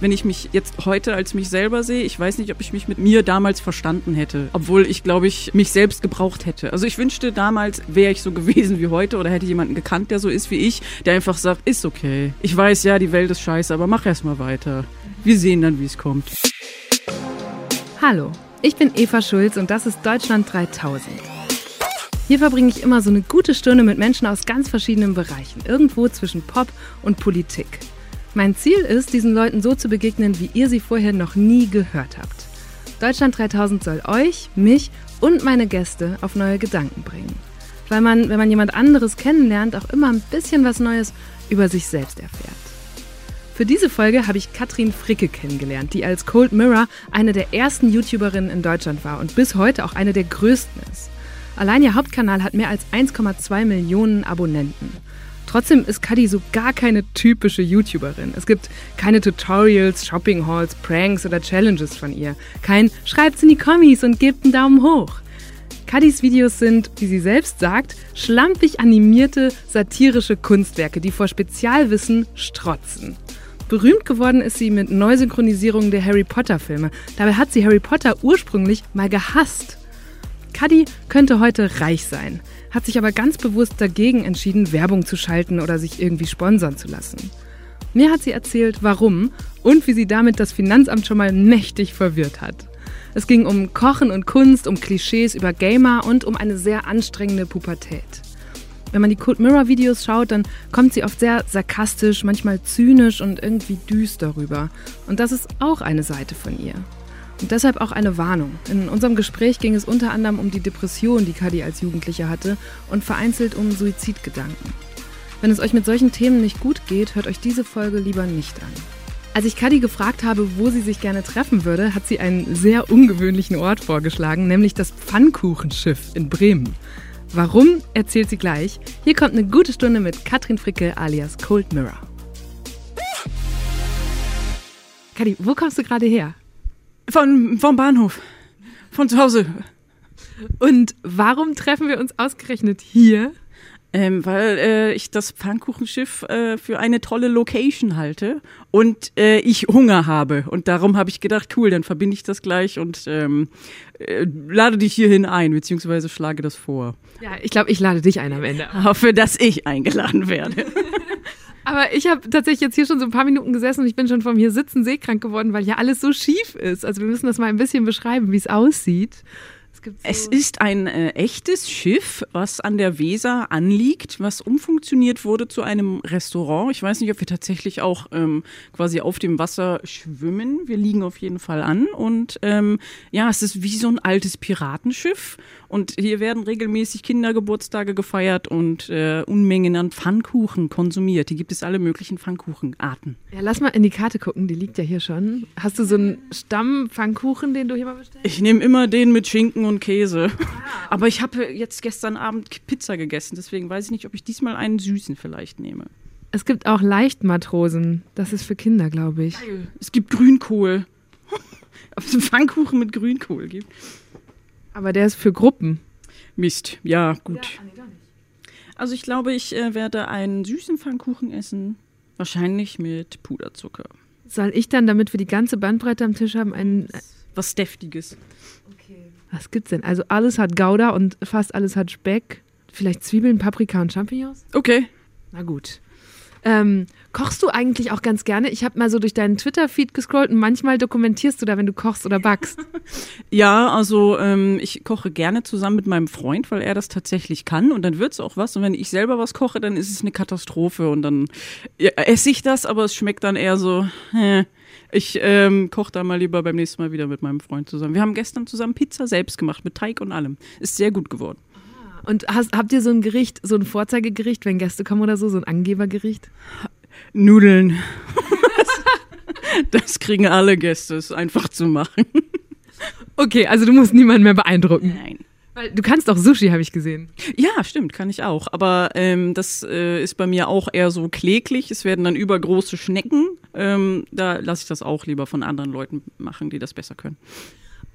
wenn ich mich jetzt heute als mich selber sehe, ich weiß nicht, ob ich mich mit mir damals verstanden hätte. Obwohl ich, glaube ich, mich selbst gebraucht hätte. Also ich wünschte, damals wäre ich so gewesen wie heute oder hätte jemanden gekannt, der so ist wie ich, der einfach sagt, ist okay. Ich weiß ja, die Welt ist scheiße, aber mach erst mal weiter. Wir sehen dann, wie es kommt. Hallo, ich bin Eva Schulz und das ist Deutschland 3000. Hier verbringe ich immer so eine gute Stunde mit Menschen aus ganz verschiedenen Bereichen, irgendwo zwischen Pop und Politik. Mein Ziel ist, diesen Leuten so zu begegnen, wie ihr sie vorher noch nie gehört habt. Deutschland 3000 soll euch, mich und meine Gäste auf neue Gedanken bringen. Weil man, wenn man jemand anderes kennenlernt, auch immer ein bisschen was Neues über sich selbst erfährt. Für diese Folge habe ich Katrin Fricke kennengelernt, die als Cold Mirror eine der ersten YouTuberinnen in Deutschland war und bis heute auch eine der größten ist. Allein ihr Hauptkanal hat mehr als 1,2 Millionen Abonnenten. Trotzdem ist Kadi so gar keine typische YouTuberin. Es gibt keine Tutorials, Shopping Halls, Pranks oder Challenges von ihr. Kein Schreibt's in die Kommis und gebt einen Daumen hoch. Kadis Videos sind, wie sie selbst sagt, schlampig animierte, satirische Kunstwerke, die vor Spezialwissen strotzen. Berühmt geworden ist sie mit Neusynchronisierungen der Harry Potter-Filme. Dabei hat sie Harry Potter ursprünglich mal gehasst. Cuddy könnte heute reich sein, hat sich aber ganz bewusst dagegen entschieden, Werbung zu schalten oder sich irgendwie sponsern zu lassen. Mir hat sie erzählt, warum und wie sie damit das Finanzamt schon mal mächtig verwirrt hat. Es ging um Kochen und Kunst, um Klischees über Gamer und um eine sehr anstrengende Pubertät. Wenn man die Cold Mirror Videos schaut, dann kommt sie oft sehr sarkastisch, manchmal zynisch und irgendwie düster rüber. Und das ist auch eine Seite von ihr. Und deshalb auch eine Warnung. In unserem Gespräch ging es unter anderem um die Depression, die Kadi als Jugendliche hatte und vereinzelt um Suizidgedanken. Wenn es euch mit solchen Themen nicht gut geht, hört euch diese Folge lieber nicht an. Als ich Kadi gefragt habe, wo sie sich gerne treffen würde, hat sie einen sehr ungewöhnlichen Ort vorgeschlagen, nämlich das Pfannkuchenschiff in Bremen. Warum, erzählt sie gleich. Hier kommt eine gute Stunde mit Katrin Fricke alias Cold Mirror. Kadi, wo kommst du gerade her? Von, vom Bahnhof. Von zu Hause. Und warum treffen wir uns ausgerechnet hier? Ähm, weil äh, ich das Pfannkuchenschiff äh, für eine tolle Location halte und äh, ich Hunger habe. Und darum habe ich gedacht, cool, dann verbinde ich das gleich und ähm, äh, lade dich hierhin ein, beziehungsweise schlage das vor. Ja, ich glaube, ich lade dich ein am Ende. Hoffe, dass ich eingeladen werde. Aber ich habe tatsächlich jetzt hier schon so ein paar Minuten gesessen und ich bin schon vom hier sitzen seekrank geworden, weil hier alles so schief ist. Also wir müssen das mal ein bisschen beschreiben, wie es aussieht. Es, so es ist ein äh, echtes Schiff, was an der Weser anliegt, was umfunktioniert wurde zu einem Restaurant. Ich weiß nicht, ob wir tatsächlich auch ähm, quasi auf dem Wasser schwimmen. Wir liegen auf jeden Fall an. Und ähm, ja, es ist wie so ein altes Piratenschiff. Und hier werden regelmäßig Kindergeburtstage gefeiert und äh, Unmengen an Pfannkuchen konsumiert. Hier gibt es alle möglichen Pfannkuchenarten. Ja, lass mal in die Karte gucken, die liegt ja hier schon. Hast du so einen Stamm-Pfannkuchen, den du hier mal bestellst? Ich nehme immer den mit Schinken und Käse. Ah. Aber ich habe jetzt gestern Abend Pizza gegessen, deswegen weiß ich nicht, ob ich diesmal einen süßen vielleicht nehme. Es gibt auch Leichtmatrosen. Das ist für Kinder, glaube ich. Es gibt Grünkohl. Ob es einen Pfannkuchen mit Grünkohl gibt. Aber der ist für Gruppen. Mist, ja, gut. Ja, nee, also ich glaube, ich äh, werde einen süßen Pfannkuchen essen. Wahrscheinlich mit Puderzucker. Soll ich dann, damit wir die ganze Bandbreite am Tisch haben, einen. Was Deftiges. Okay. Was gibt's denn? Also alles hat Gouda und fast alles hat Speck. Vielleicht Zwiebeln, Paprika und Champignons? Okay. Na gut. Ähm, kochst du eigentlich auch ganz gerne? Ich habe mal so durch deinen Twitter-Feed gescrollt und manchmal dokumentierst du da, wenn du kochst oder backst. ja, also ähm, ich koche gerne zusammen mit meinem Freund, weil er das tatsächlich kann und dann wird es auch was. Und wenn ich selber was koche, dann ist es eine Katastrophe und dann ja, esse ich das, aber es schmeckt dann eher so. Äh. Ich ähm, koche da mal lieber beim nächsten Mal wieder mit meinem Freund zusammen. Wir haben gestern zusammen Pizza selbst gemacht, mit Teig und allem. Ist sehr gut geworden. Und hast, habt ihr so ein Gericht, so ein Vorzeigegericht, wenn Gäste kommen oder so, so ein Angebergericht? Nudeln. das kriegen alle Gäste, ist einfach zu machen. Okay, also du musst niemanden mehr beeindrucken. Nein. Weil du kannst auch Sushi, habe ich gesehen. Ja, stimmt, kann ich auch. Aber ähm, das äh, ist bei mir auch eher so kläglich. Es werden dann übergroße Schnecken. Ähm, da lasse ich das auch lieber von anderen Leuten machen, die das besser können.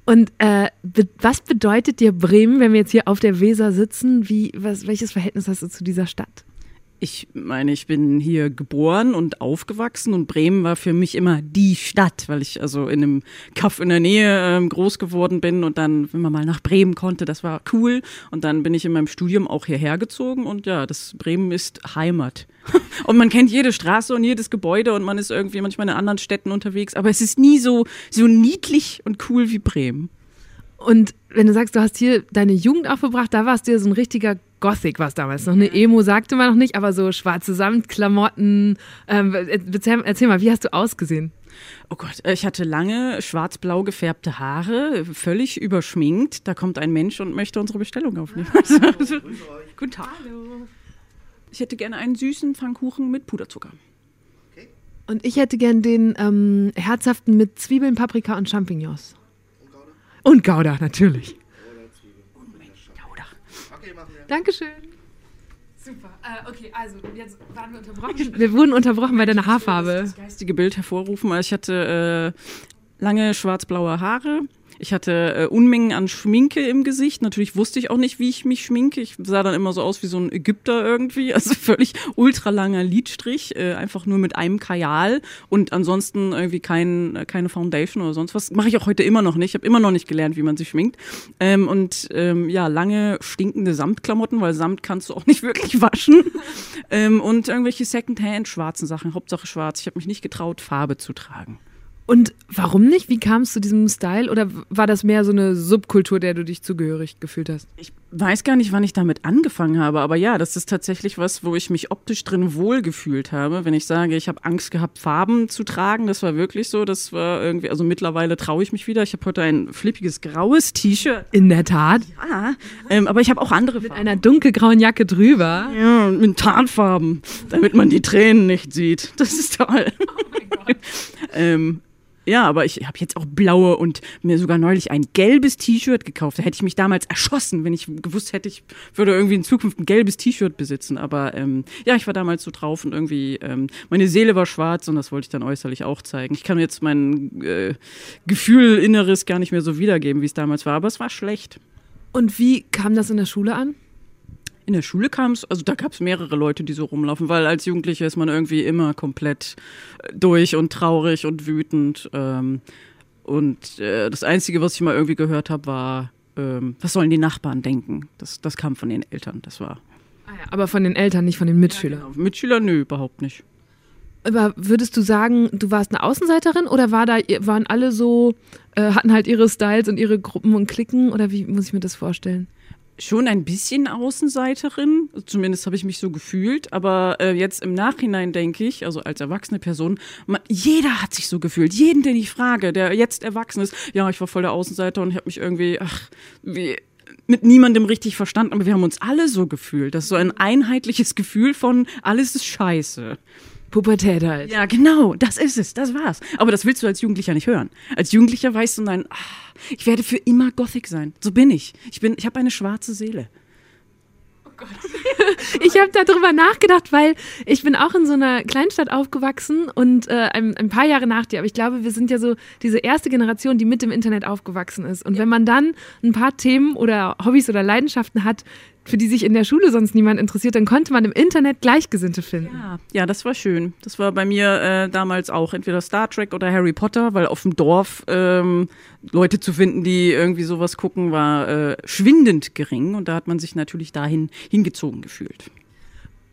Und äh, be was bedeutet dir Bremen, wenn wir jetzt hier auf der Weser sitzen? Wie, was, welches Verhältnis hast du zu dieser Stadt? Ich meine, ich bin hier geboren und aufgewachsen und Bremen war für mich immer die Stadt, weil ich also in einem Kaff in der Nähe ähm, groß geworden bin und dann, wenn man mal nach Bremen konnte, das war cool. Und dann bin ich in meinem Studium auch hierher gezogen und ja, das Bremen ist Heimat. und man kennt jede Straße und jedes Gebäude und man ist irgendwie manchmal in anderen Städten unterwegs, aber es ist nie so, so niedlich und cool wie Bremen. Und wenn du sagst, du hast hier deine Jugend aufgebracht, da warst du ja so ein richtiger Gothic was damals. Noch eine Emo sagte man noch nicht, aber so schwarze Samtklamotten. Ähm, erzähl, erzähl mal, wie hast du ausgesehen? Oh Gott, ich hatte lange schwarz-blau gefärbte Haare, völlig überschminkt. Da kommt ein Mensch und möchte unsere Bestellung aufnehmen. Hallo, Guten Tag. Hallo. Ich hätte gerne einen süßen Pfannkuchen mit Puderzucker. Okay. Und ich hätte gerne den ähm, herzhaften mit Zwiebeln, Paprika und Champignons. Und Gouda? Und Gouda, natürlich. Dankeschön. Super. Äh, okay, also jetzt waren wir unterbrochen. Wir wurden unterbrochen bei deiner Haarfarbe. Das geistige Bild hervorrufen. Ich hatte äh, lange schwarz-blaue Haare, ich hatte äh, Unmengen an Schminke im Gesicht. Natürlich wusste ich auch nicht, wie ich mich schminke. Ich sah dann immer so aus wie so ein Ägypter irgendwie. Also völlig ultralanger Lidstrich, äh, einfach nur mit einem Kajal und ansonsten irgendwie kein, äh, keine Foundation oder sonst was. Mache ich auch heute immer noch nicht. Ich habe immer noch nicht gelernt, wie man sich schminkt. Ähm, und ähm, ja, lange stinkende Samtklamotten, weil Samt kannst du auch nicht wirklich waschen. ähm, und irgendwelche Secondhand schwarzen Sachen, Hauptsache schwarz. Ich habe mich nicht getraut, Farbe zu tragen. Und warum nicht? Wie kam es zu diesem Style? Oder war das mehr so eine Subkultur, der du dich zugehörig gefühlt hast? Ich weiß gar nicht, wann ich damit angefangen habe, aber ja, das ist tatsächlich was, wo ich mich optisch drin wohlgefühlt habe. Wenn ich sage, ich habe Angst gehabt, Farben zu tragen, das war wirklich so. Das war irgendwie, also mittlerweile traue ich mich wieder. Ich habe heute ein flippiges graues T-Shirt. In der Tat. Ja, ähm, aber ich habe auch andere Farben. Mit einer dunkelgrauen Jacke drüber. Ja, mit Tarnfarben, damit man die Tränen nicht sieht. Das ist toll. Oh mein Gott. ähm, ja, aber ich habe jetzt auch blaue und mir sogar neulich ein gelbes T-Shirt gekauft. Da hätte ich mich damals erschossen, wenn ich gewusst hätte, ich würde irgendwie in Zukunft ein gelbes T-Shirt besitzen. Aber ähm, ja, ich war damals so drauf und irgendwie ähm, meine Seele war schwarz und das wollte ich dann äußerlich auch zeigen. Ich kann jetzt mein äh, Gefühl Inneres gar nicht mehr so wiedergeben, wie es damals war, aber es war schlecht. Und wie kam das in der Schule an? In der Schule kam es, also da gab es mehrere Leute, die so rumlaufen, weil als Jugendlicher ist man irgendwie immer komplett äh, durch und traurig und wütend. Ähm, und äh, das Einzige, was ich mal irgendwie gehört habe, war, ähm, was sollen die Nachbarn denken? Das, das kam von den Eltern, das war. Ah ja, aber von den Eltern, nicht von den Mitschülern. Ja, genau. Mitschüler, nö, überhaupt nicht. Aber würdest du sagen, du warst eine Außenseiterin oder war da, waren alle so, äh, hatten halt ihre Styles und ihre Gruppen und Klicken oder wie muss ich mir das vorstellen? Schon ein bisschen Außenseiterin, zumindest habe ich mich so gefühlt, aber äh, jetzt im Nachhinein denke ich, also als erwachsene Person, man, jeder hat sich so gefühlt, jeden, den ich frage, der jetzt erwachsen ist, ja, ich war voll der Außenseiter und ich habe mich irgendwie, ach, wie, mit niemandem richtig verstanden, aber wir haben uns alle so gefühlt. Das ist so ein einheitliches Gefühl von, alles ist scheiße. Pubertät halt. Ja, genau, das ist es, das war's. Aber das willst du als Jugendlicher nicht hören. Als Jugendlicher weißt du dann, ach, ich werde für immer Gothic sein. So bin ich. Ich bin, ich habe eine schwarze Seele. Oh Gott. ich habe darüber nachgedacht, weil ich bin auch in so einer Kleinstadt aufgewachsen und äh, ein, ein, paar Jahre nach dir. Aber ich glaube, wir sind ja so diese erste Generation, die mit dem Internet aufgewachsen ist. Und ja. wenn man dann ein paar Themen oder Hobbys oder Leidenschaften hat, für die sich in der Schule sonst niemand interessiert, dann konnte man im Internet Gleichgesinnte finden. Ja, ja das war schön. Das war bei mir äh, damals auch entweder Star Trek oder Harry Potter, weil auf dem Dorf ähm, Leute zu finden, die irgendwie sowas gucken, war äh, schwindend gering und da hat man sich natürlich dahin hingezogen gefühlt.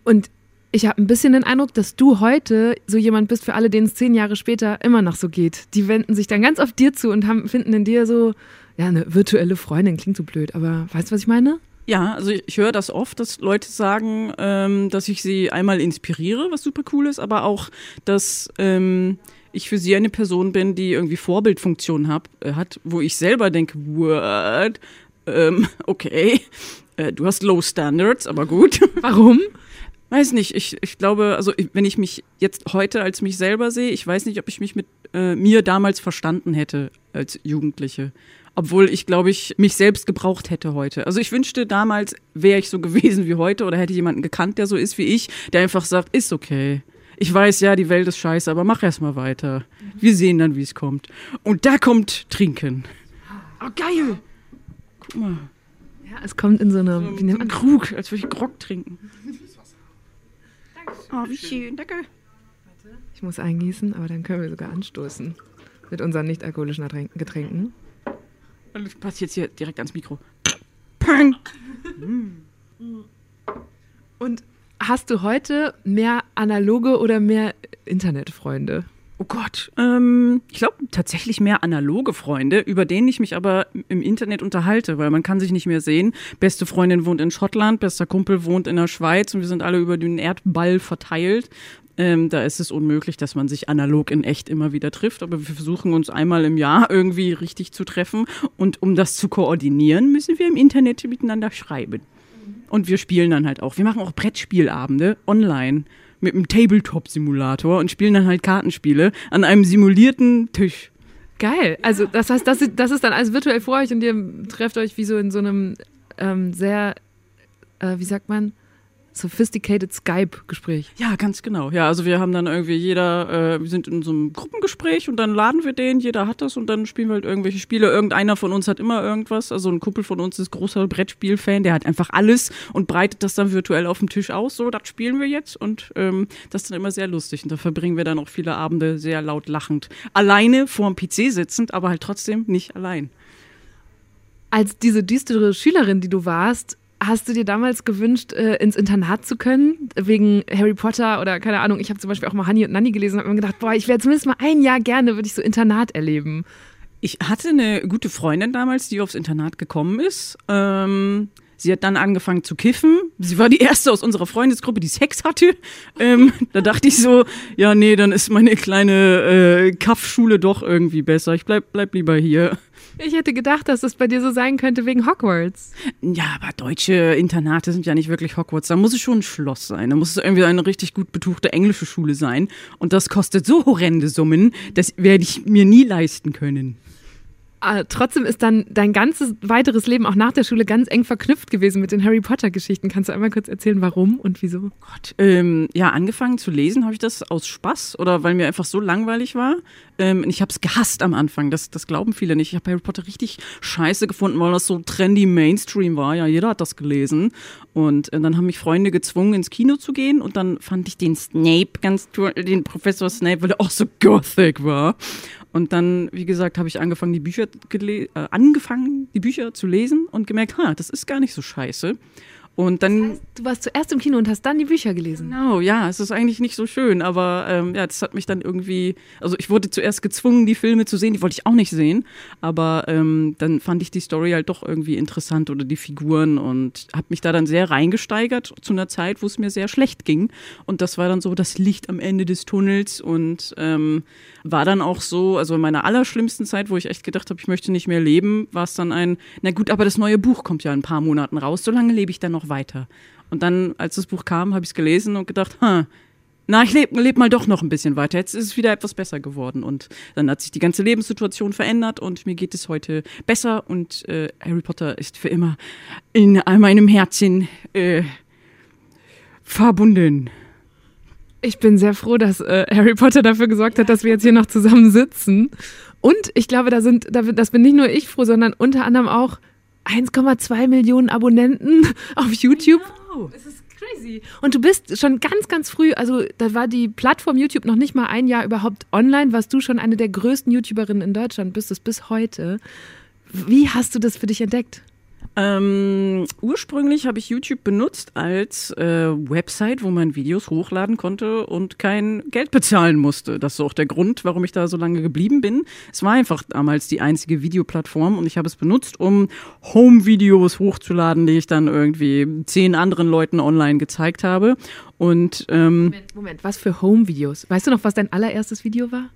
Und ich habe ein bisschen den Eindruck, dass du heute so jemand bist, für alle, denen es zehn Jahre später immer noch so geht. Die wenden sich dann ganz oft dir zu und haben, finden in dir so, ja, eine virtuelle Freundin, klingt so blöd, aber weißt du, was ich meine? Ja, also ich höre das oft, dass Leute sagen, ähm, dass ich sie einmal inspiriere, was super cool ist, aber auch, dass ähm, ich für sie eine Person bin, die irgendwie Vorbildfunktion hab, äh, hat, wo ich selber denke, what? Ähm, okay, äh, du hast Low Standards, aber gut. Warum? Weiß nicht, ich, ich glaube, also wenn ich mich jetzt heute als mich selber sehe, ich weiß nicht, ob ich mich mit äh, mir damals verstanden hätte als Jugendliche obwohl ich, glaube ich, mich selbst gebraucht hätte heute. Also ich wünschte, damals wäre ich so gewesen wie heute oder hätte jemanden gekannt, der so ist wie ich, der einfach sagt, ist okay. Ich weiß, ja, die Welt ist scheiße, aber mach erst mal weiter. Wir sehen dann, wie es kommt. Und da kommt Trinken. Oh, geil! Guck mal. Ja, es kommt in so einem, wie nennt man Krug, als würde ich Grog trinken. Oh, wie schön, danke. Ich muss eingießen, aber dann können wir sogar anstoßen. Mit unseren nicht-alkoholischen Getränken. Jetzt hier direkt ans Mikro. Pang! Und hast du heute mehr analoge oder mehr Internetfreunde? Oh Gott, ähm, ich glaube tatsächlich mehr analoge Freunde, über denen ich mich aber im Internet unterhalte, weil man kann sich nicht mehr sehen. Beste Freundin wohnt in Schottland, bester Kumpel wohnt in der Schweiz und wir sind alle über den Erdball verteilt. Ähm, da ist es unmöglich, dass man sich analog in echt immer wieder trifft, aber wir versuchen uns einmal im Jahr irgendwie richtig zu treffen und um das zu koordinieren, müssen wir im Internet miteinander schreiben. Und wir spielen dann halt auch. Wir machen auch Brettspielabende online mit einem Tabletop-Simulator und spielen dann halt Kartenspiele an einem simulierten Tisch. Geil. Also das heißt, das, das ist dann alles virtuell vor euch und ihr trefft euch wie so in so einem ähm, sehr, äh, wie sagt man, sophisticated Skype-Gespräch. Ja, ganz genau. Ja, also wir haben dann irgendwie jeder, äh, wir sind in so einem Gruppengespräch und dann laden wir den, jeder hat das und dann spielen wir halt irgendwelche Spiele. Irgendeiner von uns hat immer irgendwas. Also ein Kumpel von uns ist großer Brettspiel-Fan, der hat einfach alles und breitet das dann virtuell auf dem Tisch aus. So, das spielen wir jetzt und ähm, das ist dann immer sehr lustig. Und da verbringen wir dann auch viele Abende sehr laut lachend. Alleine vorm PC sitzend, aber halt trotzdem nicht allein. Als diese düstere Schülerin, die du warst, Hast du dir damals gewünscht, äh, ins Internat zu können, wegen Harry Potter oder keine Ahnung? Ich habe zum Beispiel auch mal Honey und Nanny gelesen und habe mir gedacht, boah, ich wäre zumindest mal ein Jahr gerne, würde ich so Internat erleben. Ich hatte eine gute Freundin damals, die aufs Internat gekommen ist. Ähm, sie hat dann angefangen zu kiffen. Sie war die erste aus unserer Freundesgruppe, die Sex hatte. Ähm, da dachte ich so, ja, nee, dann ist meine kleine äh, Kaffschule doch irgendwie besser. Ich bleib, bleib lieber hier. Ich hätte gedacht, dass es bei dir so sein könnte wegen Hogwarts. Ja, aber deutsche Internate sind ja nicht wirklich Hogwarts. Da muss es schon ein Schloss sein. Da muss es irgendwie eine richtig gut betuchte englische Schule sein. Und das kostet so horrende Summen, das werde ich mir nie leisten können. Ah, trotzdem ist dann dein ganzes weiteres Leben auch nach der Schule ganz eng verknüpft gewesen mit den Harry Potter Geschichten. Kannst du einmal kurz erzählen, warum und wieso? Gott, ähm, ja, angefangen zu lesen habe ich das aus Spaß oder weil mir einfach so langweilig war. Ähm, ich habe es gehasst am Anfang. Das, das glauben viele nicht. Ich habe Harry Potter richtig scheiße gefunden, weil das so trendy Mainstream war. Ja, jeder hat das gelesen. Und äh, dann haben mich Freunde gezwungen, ins Kino zu gehen. Und dann fand ich den Snape ganz toll, den Professor Snape, weil er auch so gothic war. Und dann, wie gesagt, habe ich angefangen, die Bücher äh, angefangen, die Bücher zu lesen und gemerkt, ha, das ist gar nicht so scheiße. Und dann. Das heißt, du warst zuerst im Kino und hast dann die Bücher gelesen. Genau, ja, es ist eigentlich nicht so schön, aber ähm, ja, das hat mich dann irgendwie. Also ich wurde zuerst gezwungen, die Filme zu sehen, die wollte ich auch nicht sehen. Aber ähm, dann fand ich die Story halt doch irgendwie interessant oder die Figuren und habe mich da dann sehr reingesteigert zu einer Zeit, wo es mir sehr schlecht ging. Und das war dann so das Licht am Ende des Tunnels und ähm, war dann auch so, also in meiner allerschlimmsten Zeit, wo ich echt gedacht habe, ich möchte nicht mehr leben, war es dann ein, na gut, aber das neue Buch kommt ja in ein paar Monaten raus, so lange lebe ich dann noch weiter. Und dann, als das Buch kam, habe ich es gelesen und gedacht, ha, na, ich lebe leb mal doch noch ein bisschen weiter. Jetzt ist es wieder etwas besser geworden. Und dann hat sich die ganze Lebenssituation verändert und mir geht es heute besser. Und äh, Harry Potter ist für immer in meinem Herzen äh, verbunden. Ich bin sehr froh, dass äh, Harry Potter dafür gesorgt hat, dass wir jetzt hier noch zusammen sitzen. Und ich glaube, da sind, da, das bin nicht nur ich froh, sondern unter anderem auch 1,2 Millionen Abonnenten auf YouTube. Genau. Es ist crazy. Und du bist schon ganz, ganz früh, also da war die Plattform YouTube noch nicht mal ein Jahr überhaupt online, warst du schon eine der größten YouTuberinnen in Deutschland, bist es bis heute. Wie hast du das für dich entdeckt? Ähm, ursprünglich habe ich YouTube benutzt als äh, Website, wo man Videos hochladen konnte und kein Geld bezahlen musste. Das ist auch der Grund, warum ich da so lange geblieben bin. Es war einfach damals die einzige Videoplattform und ich habe es benutzt, um Home-Videos hochzuladen, die ich dann irgendwie zehn anderen Leuten online gezeigt habe. Und ähm, Moment, Moment, was für Home-Videos? Weißt du noch, was dein allererstes Video war?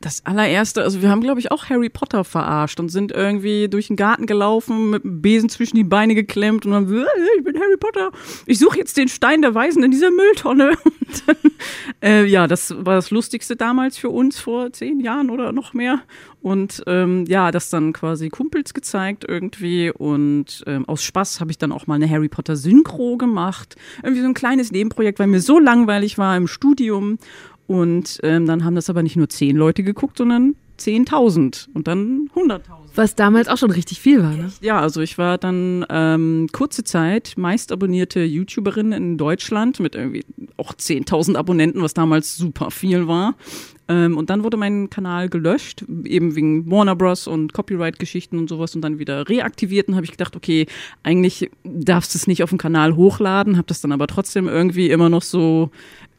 Das allererste, also wir haben, glaube ich, auch Harry Potter verarscht und sind irgendwie durch den Garten gelaufen, mit einem Besen zwischen die Beine geklemmt und dann, äh, ich bin Harry Potter, ich suche jetzt den Stein der Weisen in dieser Mülltonne. Dann, äh, ja, das war das Lustigste damals für uns vor zehn Jahren oder noch mehr. Und ähm, ja, das dann quasi Kumpels gezeigt irgendwie. Und ähm, aus Spaß habe ich dann auch mal eine Harry Potter Synchro gemacht. Irgendwie so ein kleines Nebenprojekt, weil mir so langweilig war im Studium. Und ähm, dann haben das aber nicht nur zehn Leute geguckt, sondern 10.000 und dann 100.000. Was damals auch schon richtig viel war, ne? Ja, also ich war dann ähm, kurze Zeit meist abonnierte YouTuberin in Deutschland mit irgendwie auch 10.000 Abonnenten, was damals super viel war. Ähm, und dann wurde mein Kanal gelöscht, eben wegen Warner Bros. und Copyright-Geschichten und sowas und dann wieder reaktiviert. Und habe ich gedacht, okay, eigentlich darfst du es nicht auf dem Kanal hochladen, habe das dann aber trotzdem irgendwie immer noch so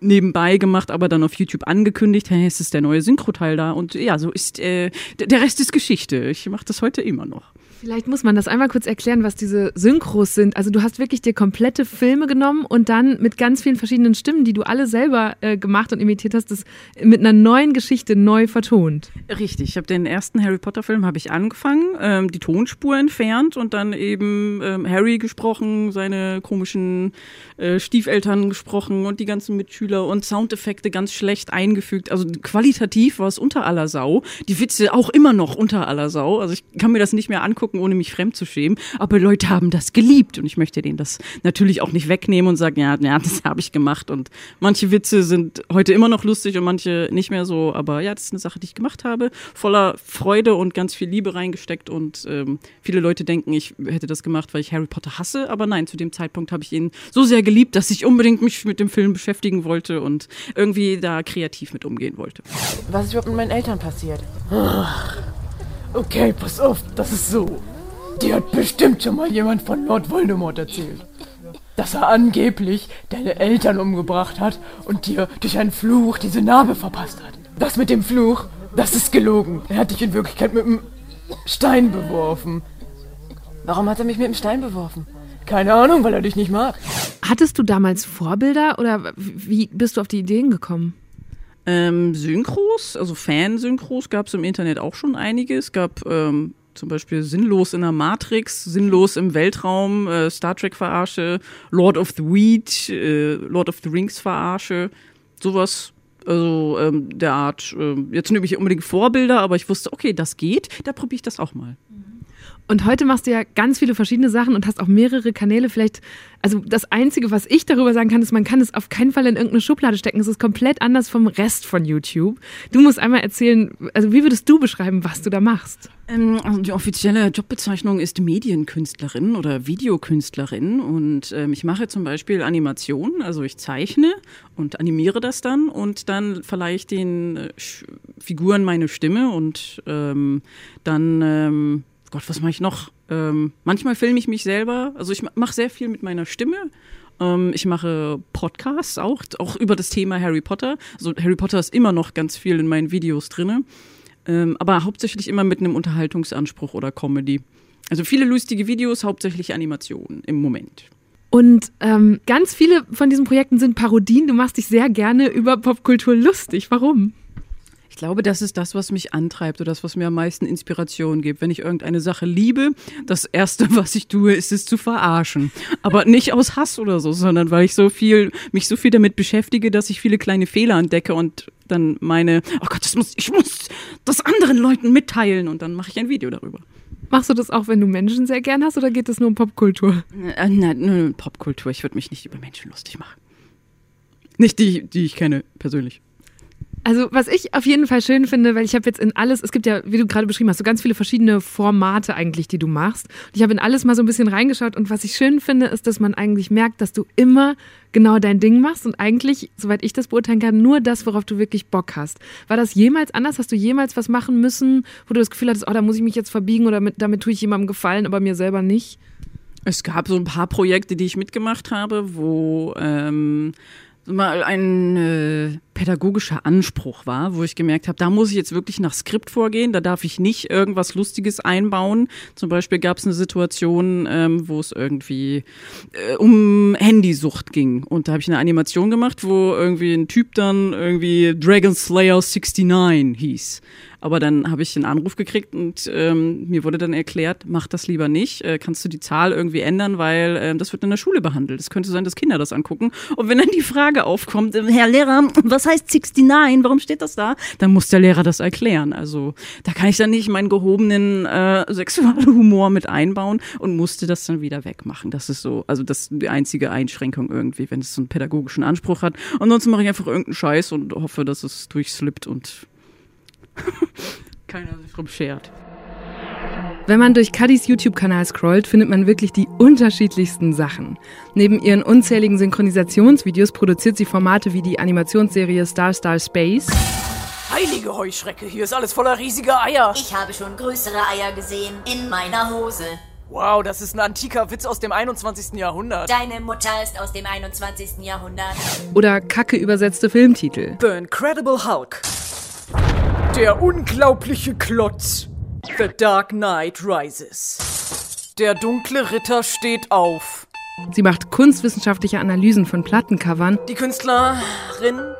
nebenbei gemacht, aber dann auf YouTube angekündigt, hey, es ist der neue Synchro-Teil da. Und ja, so ist äh, der Rest ist Geschichte. Ich mache das heute immer noch. Vielleicht muss man das einmal kurz erklären, was diese Synchros sind. Also du hast wirklich dir komplette Filme genommen und dann mit ganz vielen verschiedenen Stimmen, die du alle selber äh, gemacht und imitiert hast, das mit einer neuen Geschichte neu vertont. Richtig. Ich habe den ersten Harry Potter Film habe ich angefangen, ähm, die Tonspur entfernt und dann eben ähm, Harry gesprochen, seine komischen äh, Stiefeltern gesprochen und die ganzen Mitschüler und Soundeffekte ganz schlecht eingefügt. Also qualitativ war es unter aller Sau. Die Witze auch immer noch unter aller Sau. Also ich kann mir das nicht mehr angucken angucken, ohne mich fremd zu schämen. Aber Leute haben das geliebt und ich möchte denen das natürlich auch nicht wegnehmen und sagen, ja, ja, das habe ich gemacht. Und manche Witze sind heute immer noch lustig und manche nicht mehr so. Aber ja, das ist eine Sache, die ich gemacht habe, voller Freude und ganz viel Liebe reingesteckt. Und ähm, viele Leute denken, ich hätte das gemacht, weil ich Harry Potter hasse. Aber nein, zu dem Zeitpunkt habe ich ihn so sehr geliebt, dass ich unbedingt mich mit dem Film beschäftigen wollte und irgendwie da kreativ mit umgehen wollte. Was ist überhaupt mit meinen Eltern passiert? Okay, pass auf, das ist so. Dir hat bestimmt schon mal jemand von Lord Voldemort erzählt. Dass er angeblich deine Eltern umgebracht hat und dir durch einen Fluch diese Narbe verpasst hat. Das mit dem Fluch, das ist gelogen. Er hat dich in Wirklichkeit mit einem Stein beworfen. Warum hat er mich mit dem Stein beworfen? Keine Ahnung, weil er dich nicht mag. Hattest du damals Vorbilder oder wie bist du auf die Ideen gekommen? Ähm, Synchros, also Fansynchros gab es im Internet auch schon einige. Es gab ähm, zum Beispiel Sinnlos in der Matrix, Sinnlos im Weltraum, äh, Star Trek Verarsche, Lord of the Weed, äh, Lord of the Rings Verarsche, sowas. Also ähm, der Art, äh, jetzt nehme ich unbedingt Vorbilder, aber ich wusste, okay, das geht, da probiere ich das auch mal. Und heute machst du ja ganz viele verschiedene Sachen und hast auch mehrere Kanäle. Vielleicht, also das Einzige, was ich darüber sagen kann, ist, man kann es auf keinen Fall in irgendeine Schublade stecken. Es ist komplett anders vom Rest von YouTube. Du musst einmal erzählen, also wie würdest du beschreiben, was du da machst? Ähm, also die offizielle Jobbezeichnung ist Medienkünstlerin oder Videokünstlerin und ähm, ich mache zum Beispiel Animationen, also ich zeichne und animiere das dann und dann verleihe ich den äh, Figuren meine Stimme und ähm, dann ähm, Gott, was mache ich noch? Ähm, manchmal filme ich mich selber. Also ich mache sehr viel mit meiner Stimme. Ähm, ich mache Podcasts auch, auch über das Thema Harry Potter. Also Harry Potter ist immer noch ganz viel in meinen Videos drin. Ähm, aber hauptsächlich immer mit einem Unterhaltungsanspruch oder Comedy. Also viele lustige Videos, hauptsächlich Animationen im Moment. Und ähm, ganz viele von diesen Projekten sind Parodien. Du machst dich sehr gerne über Popkultur lustig. Warum? Glaube, das ist das, was mich antreibt oder das, was mir am meisten Inspiration gibt. Wenn ich irgendeine Sache liebe, das Erste, was ich tue, ist es zu verarschen. Aber nicht aus Hass oder so, sondern weil ich so viel, mich so viel damit beschäftige, dass ich viele kleine Fehler entdecke und dann meine, oh Gott, das muss, ich muss das anderen Leuten mitteilen und dann mache ich ein Video darüber. Machst du das auch, wenn du Menschen sehr gern hast oder geht es nur um Popkultur? Äh, nein, nur um Popkultur. Ich würde mich nicht über Menschen lustig machen. Nicht die, die ich kenne, persönlich. Also was ich auf jeden Fall schön finde, weil ich habe jetzt in alles, es gibt ja, wie du gerade beschrieben hast, so ganz viele verschiedene Formate eigentlich, die du machst. Und ich habe in alles mal so ein bisschen reingeschaut und was ich schön finde, ist, dass man eigentlich merkt, dass du immer genau dein Ding machst und eigentlich, soweit ich das beurteilen kann, nur das, worauf du wirklich Bock hast. War das jemals anders? Hast du jemals was machen müssen, wo du das Gefühl hattest, oh, da muss ich mich jetzt verbiegen oder mit, damit tue ich jemandem gefallen, aber mir selber nicht? Es gab so ein paar Projekte, die ich mitgemacht habe, wo ähm, mal ein äh, pädagogischer Anspruch war, wo ich gemerkt habe, da muss ich jetzt wirklich nach Skript vorgehen, da darf ich nicht irgendwas Lustiges einbauen. Zum Beispiel gab es eine Situation, ähm, wo es irgendwie äh, um Handysucht ging und da habe ich eine Animation gemacht, wo irgendwie ein Typ dann irgendwie Dragon Slayer 69 hieß. Aber dann habe ich einen Anruf gekriegt und ähm, mir wurde dann erklärt, mach das lieber nicht. Äh, kannst du die Zahl irgendwie ändern, weil äh, das wird in der Schule behandelt. Es könnte sein, dass Kinder das angucken. Und wenn dann die Frage aufkommt, äh, Herr Lehrer, was heißt 69? Warum steht das da? Dann muss der Lehrer das erklären. Also da kann ich dann nicht meinen gehobenen äh, Sexualhumor mit einbauen und musste das dann wieder wegmachen. Das ist so, also das ist die einzige Einschränkung irgendwie, wenn es so einen pädagogischen Anspruch hat. Ansonsten mache ich einfach irgendeinen Scheiß und hoffe, dass es durchslippt und keiner sich drum schert. Wenn man durch Cuddys YouTube-Kanal scrollt, findet man wirklich die unterschiedlichsten Sachen. Neben ihren unzähligen Synchronisationsvideos produziert sie Formate wie die Animationsserie Star Star Space. Heilige Heuschrecke, hier ist alles voller riesiger Eier. Ich habe schon größere Eier gesehen in meiner Hose. Wow, das ist ein antiker Witz aus dem 21. Jahrhundert. Deine Mutter ist aus dem 21. Jahrhundert. Oder kacke übersetzte Filmtitel. The Incredible Hulk. Der unglaubliche Klotz. The Dark Knight Rises. Der dunkle Ritter steht auf. Sie macht kunstwissenschaftliche Analysen von Plattencovern Die Künstlerin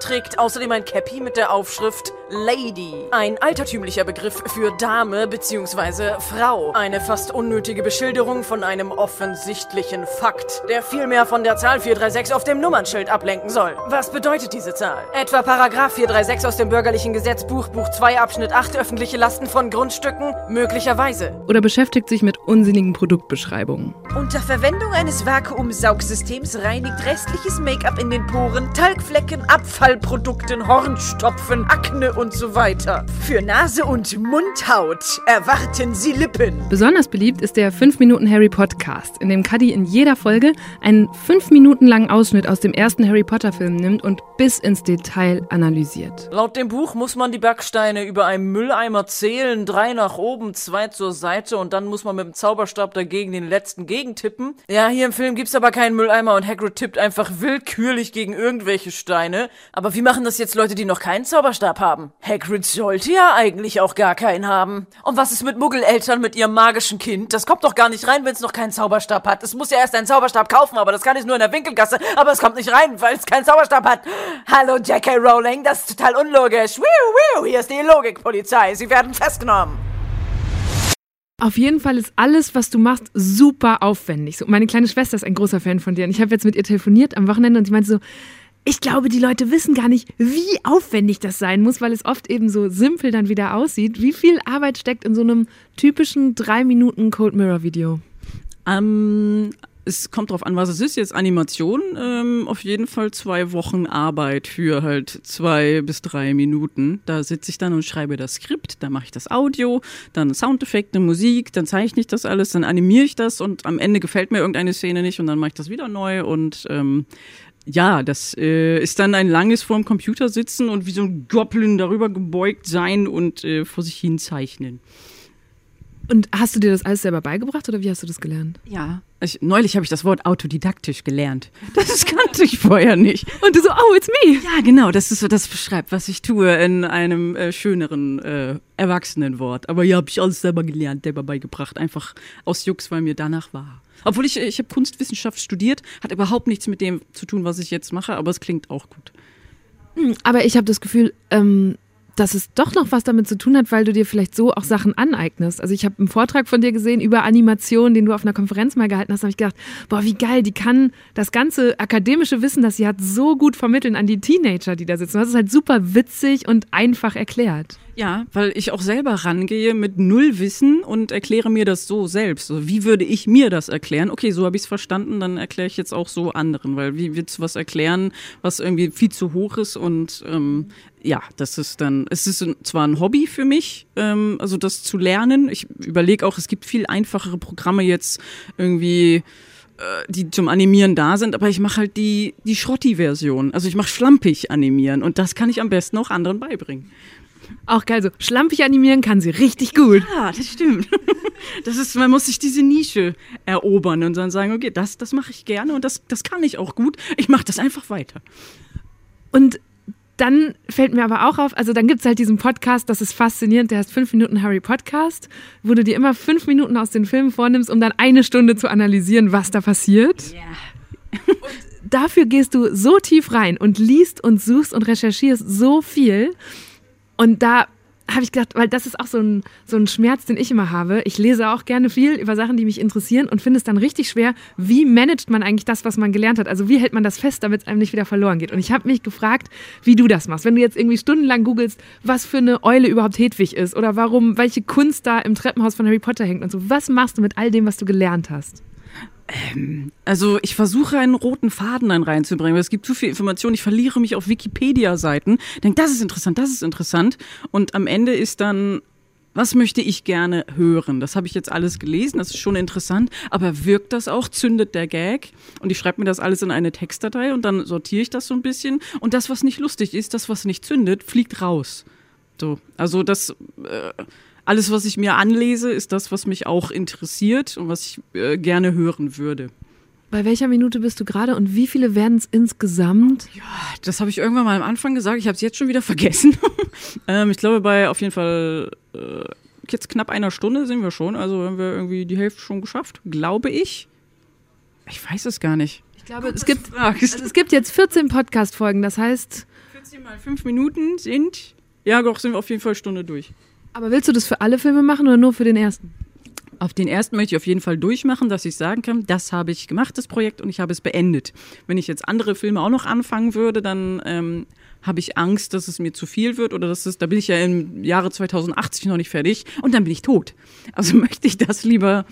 trägt außerdem ein Cappy mit der Aufschrift Lady. Ein altertümlicher Begriff für Dame bzw. Frau. Eine fast unnötige Beschilderung von einem offensichtlichen Fakt, der vielmehr von der Zahl 436 auf dem Nummernschild ablenken soll. Was bedeutet diese Zahl? Etwa Paragraph 436 aus dem bürgerlichen Gesetzbuch, Buch 2, Abschnitt 8, öffentliche Lasten von Grundstücken? Möglicherweise. oder beschäftigt sich mit unsinnigen Produktbeschreibungen. Unter Verwendung eines Vakuumsaugsystems reinigt restliches Make-up in den Poren, Talgflecken, Abfallprodukten, Hornstopfen, Akne und so weiter. Für Nase und Mundhaut erwarten Sie Lippen. Besonders beliebt ist der 5 Minuten Harry Podcast, in dem Cuddy in jeder Folge einen 5 Minuten langen Ausschnitt aus dem ersten Harry Potter Film nimmt und bis ins Detail analysiert. Laut dem Buch muss man die Backsteine über einem Mülleimer zählen, drei nach oben, zwei zur Seite und dann muss man mit dem Zauberstab dagegen den letzten gegentippen. Ja, hier im Film gibt's aber keinen Mülleimer und Hagrid tippt einfach willkürlich gegen irgendwelche Steine. Aber wie machen das jetzt Leute, die noch keinen Zauberstab haben? Hagrid sollte ja eigentlich auch gar keinen haben. Und was ist mit Muggeleltern mit ihrem magischen Kind? Das kommt doch gar nicht rein, wenn es noch keinen Zauberstab hat. Es muss ja erst einen Zauberstab kaufen, aber das kann es nur in der Winkelgasse. Aber es kommt nicht rein, weil es keinen Zauberstab hat. Hallo J.K. Rowling, das ist total unlogisch. Wiu, wiu, hier ist die Logikpolizei. Sie werden festgenommen. Auf jeden Fall ist alles, was du machst, super aufwendig. So, meine kleine Schwester ist ein großer Fan von dir und ich habe jetzt mit ihr telefoniert am Wochenende und sie meinte so, ich glaube, die Leute wissen gar nicht, wie aufwendig das sein muss, weil es oft eben so simpel dann wieder aussieht. Wie viel Arbeit steckt in so einem typischen 3 Minuten Cold Mirror Video? Ähm, es kommt drauf an, was es ist. Jetzt Animation, ähm, auf jeden Fall zwei Wochen Arbeit für halt zwei bis drei Minuten. Da sitze ich dann und schreibe das Skript, dann mache ich das Audio, dann Soundeffekte, Musik, dann zeichne ich das alles, dann animiere ich das und am Ende gefällt mir irgendeine Szene nicht und dann mache ich das wieder neu und ähm, ja, das äh, ist dann ein langes vorm Computer sitzen und wie so ein Goblin darüber gebeugt sein und äh, vor sich hin zeichnen. Und hast du dir das alles selber beigebracht oder wie hast du das gelernt? Ja. Ich, neulich habe ich das Wort autodidaktisch gelernt. Das kannte ich vorher nicht. Und du so, oh, it's me. Ja, genau, das ist das beschreibt, was ich tue in einem äh, schöneren, äh, erwachsenen Wort. Aber ja, habe ich alles selber gelernt, selber beigebracht. Einfach aus Jux, weil mir danach war. Obwohl ich, ich habe Kunstwissenschaft studiert, hat überhaupt nichts mit dem zu tun, was ich jetzt mache, aber es klingt auch gut. Aber ich habe das Gefühl, ähm, dass es doch noch was damit zu tun hat, weil du dir vielleicht so auch Sachen aneignest. Also ich habe einen Vortrag von dir gesehen über Animation, den du auf einer Konferenz mal gehalten hast. Da habe ich gedacht, boah, wie geil, die kann das ganze akademische Wissen, das sie hat, so gut vermitteln an die Teenager, die da sitzen. Das ist halt super witzig und einfach erklärt. Ja, weil ich auch selber rangehe mit null Wissen und erkläre mir das so selbst. Also wie würde ich mir das erklären? Okay, so habe ich es verstanden, dann erkläre ich jetzt auch so anderen, weil wie willst du was erklären, was irgendwie viel zu hoch ist und ähm, ja, das ist dann, es ist zwar ein Hobby für mich, ähm, also das zu lernen. Ich überlege auch, es gibt viel einfachere Programme jetzt irgendwie äh, die zum Animieren da sind, aber ich mache halt die, die Schrotti-Version. Also ich mache schlampig animieren und das kann ich am besten auch anderen beibringen. Auch geil, so schlampig animieren kann sie richtig gut. Ja, das stimmt. Das ist, man muss sich diese Nische erobern und dann sagen, okay, das, das mache ich gerne und das, das kann ich auch gut. Ich mache das einfach weiter. Und dann fällt mir aber auch auf, also dann gibt es halt diesen Podcast, das ist faszinierend, der heißt 5 Minuten Harry Podcast, wo du dir immer fünf Minuten aus den Filmen vornimmst, um dann eine Stunde zu analysieren, was da passiert. Ja. Dafür gehst du so tief rein und liest und suchst und recherchierst so viel. Und da habe ich gedacht, weil das ist auch so ein, so ein Schmerz, den ich immer habe. Ich lese auch gerne viel über Sachen, die mich interessieren und finde es dann richtig schwer, wie managt man eigentlich das, was man gelernt hat? Also wie hält man das fest, damit es einem nicht wieder verloren geht? Und ich habe mich gefragt, wie du das machst. Wenn du jetzt irgendwie stundenlang googelst, was für eine Eule überhaupt Hedwig ist oder warum, welche Kunst da im Treppenhaus von Harry Potter hängt und so. Was machst du mit all dem, was du gelernt hast? Also ich versuche einen roten Faden dann reinzubringen, weil es gibt zu viel Information. Ich verliere mich auf Wikipedia-Seiten, denke, das ist interessant, das ist interessant. Und am Ende ist dann was möchte ich gerne hören? Das habe ich jetzt alles gelesen, das ist schon interessant, aber wirkt das auch? Zündet der Gag? Und ich schreibe mir das alles in eine Textdatei und dann sortiere ich das so ein bisschen. Und das, was nicht lustig ist, das, was nicht zündet, fliegt raus. So, also das. Äh, alles, was ich mir anlese, ist das, was mich auch interessiert und was ich äh, gerne hören würde. Bei welcher Minute bist du gerade und wie viele werden es insgesamt? Ja, das habe ich irgendwann mal am Anfang gesagt. Ich habe es jetzt schon wieder vergessen. ähm, ich glaube, bei auf jeden Fall äh, jetzt knapp einer Stunde sind wir schon. Also haben wir irgendwie die Hälfte schon geschafft, glaube ich. Ich weiß es gar nicht. Ich glaube, es gibt, also es gibt jetzt 14 Podcast-Folgen. Das heißt. 14 mal 5 Minuten sind. Ja, doch, sind wir auf jeden Fall eine Stunde durch. Aber willst du das für alle Filme machen oder nur für den ersten? Auf den ersten möchte ich auf jeden Fall durchmachen, dass ich sagen kann, das habe ich gemacht, das Projekt, und ich habe es beendet. Wenn ich jetzt andere Filme auch noch anfangen würde, dann ähm, habe ich Angst, dass es mir zu viel wird oder dass es, da bin ich ja im Jahre 2080 noch nicht fertig und dann bin ich tot. Also möchte ich das lieber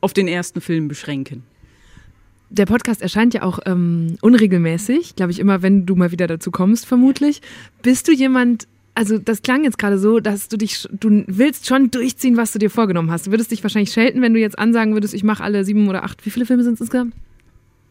auf den ersten Film beschränken. Der Podcast erscheint ja auch ähm, unregelmäßig, glaube ich, immer, wenn du mal wieder dazu kommst, vermutlich. Bist du jemand, also das klang jetzt gerade so, dass du dich, du willst schon durchziehen, was du dir vorgenommen hast. Du würdest dich wahrscheinlich schelten, wenn du jetzt ansagen würdest, ich mache alle sieben oder acht. Wie viele Filme sind es insgesamt?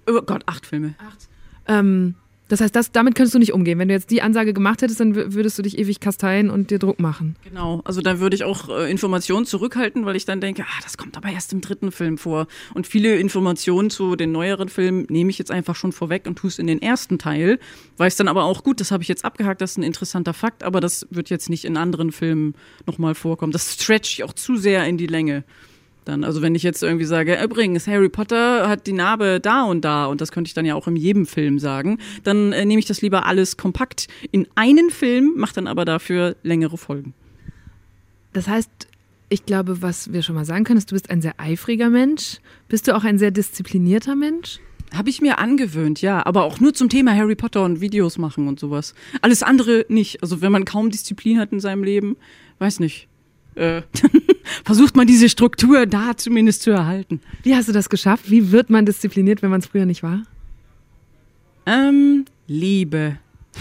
Oh Gott, acht Filme. Acht. Ähm, das heißt, das, damit könntest du nicht umgehen. Wenn du jetzt die Ansage gemacht hättest, dann würdest du dich ewig kasteien und dir Druck machen. Genau, also da würde ich auch äh, Informationen zurückhalten, weil ich dann denke, ah, das kommt aber erst im dritten Film vor. Und viele Informationen zu den neueren Filmen nehme ich jetzt einfach schon vorweg und tue es in den ersten Teil. Weiß dann aber auch, gut, das habe ich jetzt abgehakt, das ist ein interessanter Fakt, aber das wird jetzt nicht in anderen Filmen nochmal vorkommen. Das stretch ich auch zu sehr in die Länge dann. Also wenn ich jetzt irgendwie sage, übrigens, Harry Potter hat die Narbe da und da, und das könnte ich dann ja auch in jedem Film sagen, dann äh, nehme ich das lieber alles kompakt in einen Film, mache dann aber dafür längere Folgen. Das heißt, ich glaube, was wir schon mal sagen können, ist, du bist ein sehr eifriger Mensch. Bist du auch ein sehr disziplinierter Mensch? Habe ich mir angewöhnt, ja, aber auch nur zum Thema Harry Potter und Videos machen und sowas. Alles andere nicht. Also wenn man kaum Disziplin hat in seinem Leben, weiß nicht. Äh, versucht man diese Struktur da zumindest zu erhalten. Wie hast du das geschafft? Wie wird man diszipliniert, wenn man es früher nicht war? Ähm, Liebe.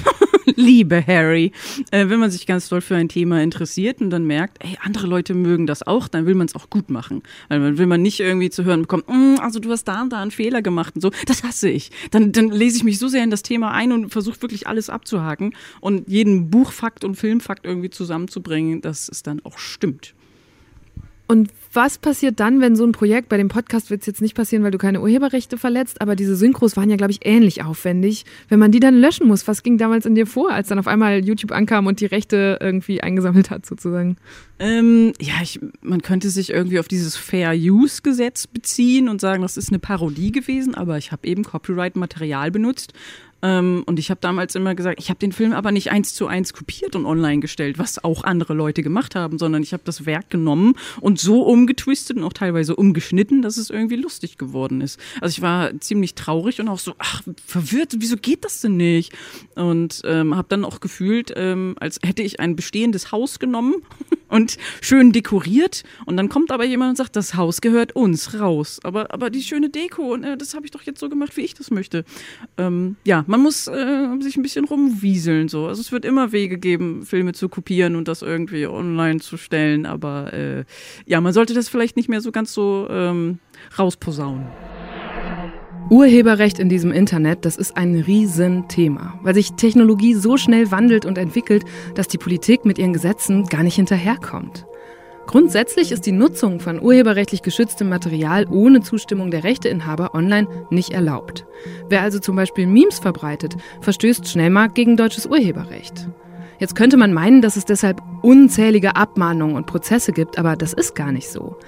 Liebe Harry. Äh, wenn man sich ganz doll für ein Thema interessiert und dann merkt, ey, andere Leute mögen das auch, dann will man es auch gut machen. Weil man will man nicht irgendwie zu hören bekommen, mm, also du hast da und da einen Fehler gemacht und so. Das hasse ich. Dann, dann lese ich mich so sehr in das Thema ein und versuche wirklich alles abzuhaken und jeden Buchfakt und Filmfakt irgendwie zusammenzubringen, dass es dann auch stimmt. Und was passiert dann, wenn so ein Projekt, bei dem Podcast wird es jetzt nicht passieren, weil du keine Urheberrechte verletzt, aber diese Synchros waren ja, glaube ich, ähnlich aufwendig. Wenn man die dann löschen muss, was ging damals in dir vor, als dann auf einmal YouTube ankam und die Rechte irgendwie eingesammelt hat, sozusagen? Ähm, ja, ich, man könnte sich irgendwie auf dieses Fair Use Gesetz beziehen und sagen, das ist eine Parodie gewesen, aber ich habe eben Copyright-Material benutzt ähm, und ich habe damals immer gesagt, ich habe den Film aber nicht eins zu eins kopiert und online gestellt, was auch andere Leute gemacht haben, sondern ich habe das Werk genommen und so umgetwistet und auch teilweise umgeschnitten, dass es irgendwie lustig geworden ist. Also ich war ziemlich traurig und auch so, ach, verwirrt, wieso geht das denn nicht? Und ähm, habe dann auch gefühlt, ähm, als hätte ich ein bestehendes Haus genommen und schön dekoriert und dann kommt aber jemand und sagt, das Haus gehört uns raus. Aber, aber die schöne Deko, äh, das habe ich doch jetzt so gemacht, wie ich das möchte. Ähm, ja, man muss äh, sich ein bisschen rumwieseln so. Also es wird immer Wege geben, Filme zu kopieren und das irgendwie online zu stellen, aber äh, ja, man sollte das vielleicht nicht mehr so ganz so ähm, rausposaunen. Urheberrecht in diesem Internet, das ist ein Riesenthema, weil sich Technologie so schnell wandelt und entwickelt, dass die Politik mit ihren Gesetzen gar nicht hinterherkommt. Grundsätzlich ist die Nutzung von urheberrechtlich geschütztem Material ohne Zustimmung der Rechteinhaber online nicht erlaubt. Wer also zum Beispiel Memes verbreitet, verstößt schnell mal gegen deutsches Urheberrecht. Jetzt könnte man meinen, dass es deshalb unzählige Abmahnungen und Prozesse gibt, aber das ist gar nicht so.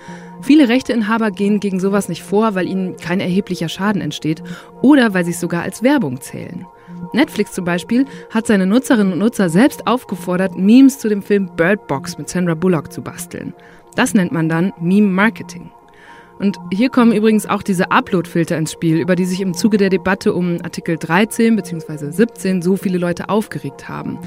Viele Rechteinhaber gehen gegen sowas nicht vor, weil ihnen kein erheblicher Schaden entsteht oder weil sie es sogar als Werbung zählen. Netflix zum Beispiel hat seine Nutzerinnen und Nutzer selbst aufgefordert, Memes zu dem Film Bird Box mit Sandra Bullock zu basteln. Das nennt man dann Meme Marketing. Und hier kommen übrigens auch diese Upload-Filter ins Spiel, über die sich im Zuge der Debatte um Artikel 13 bzw. 17 so viele Leute aufgeregt haben.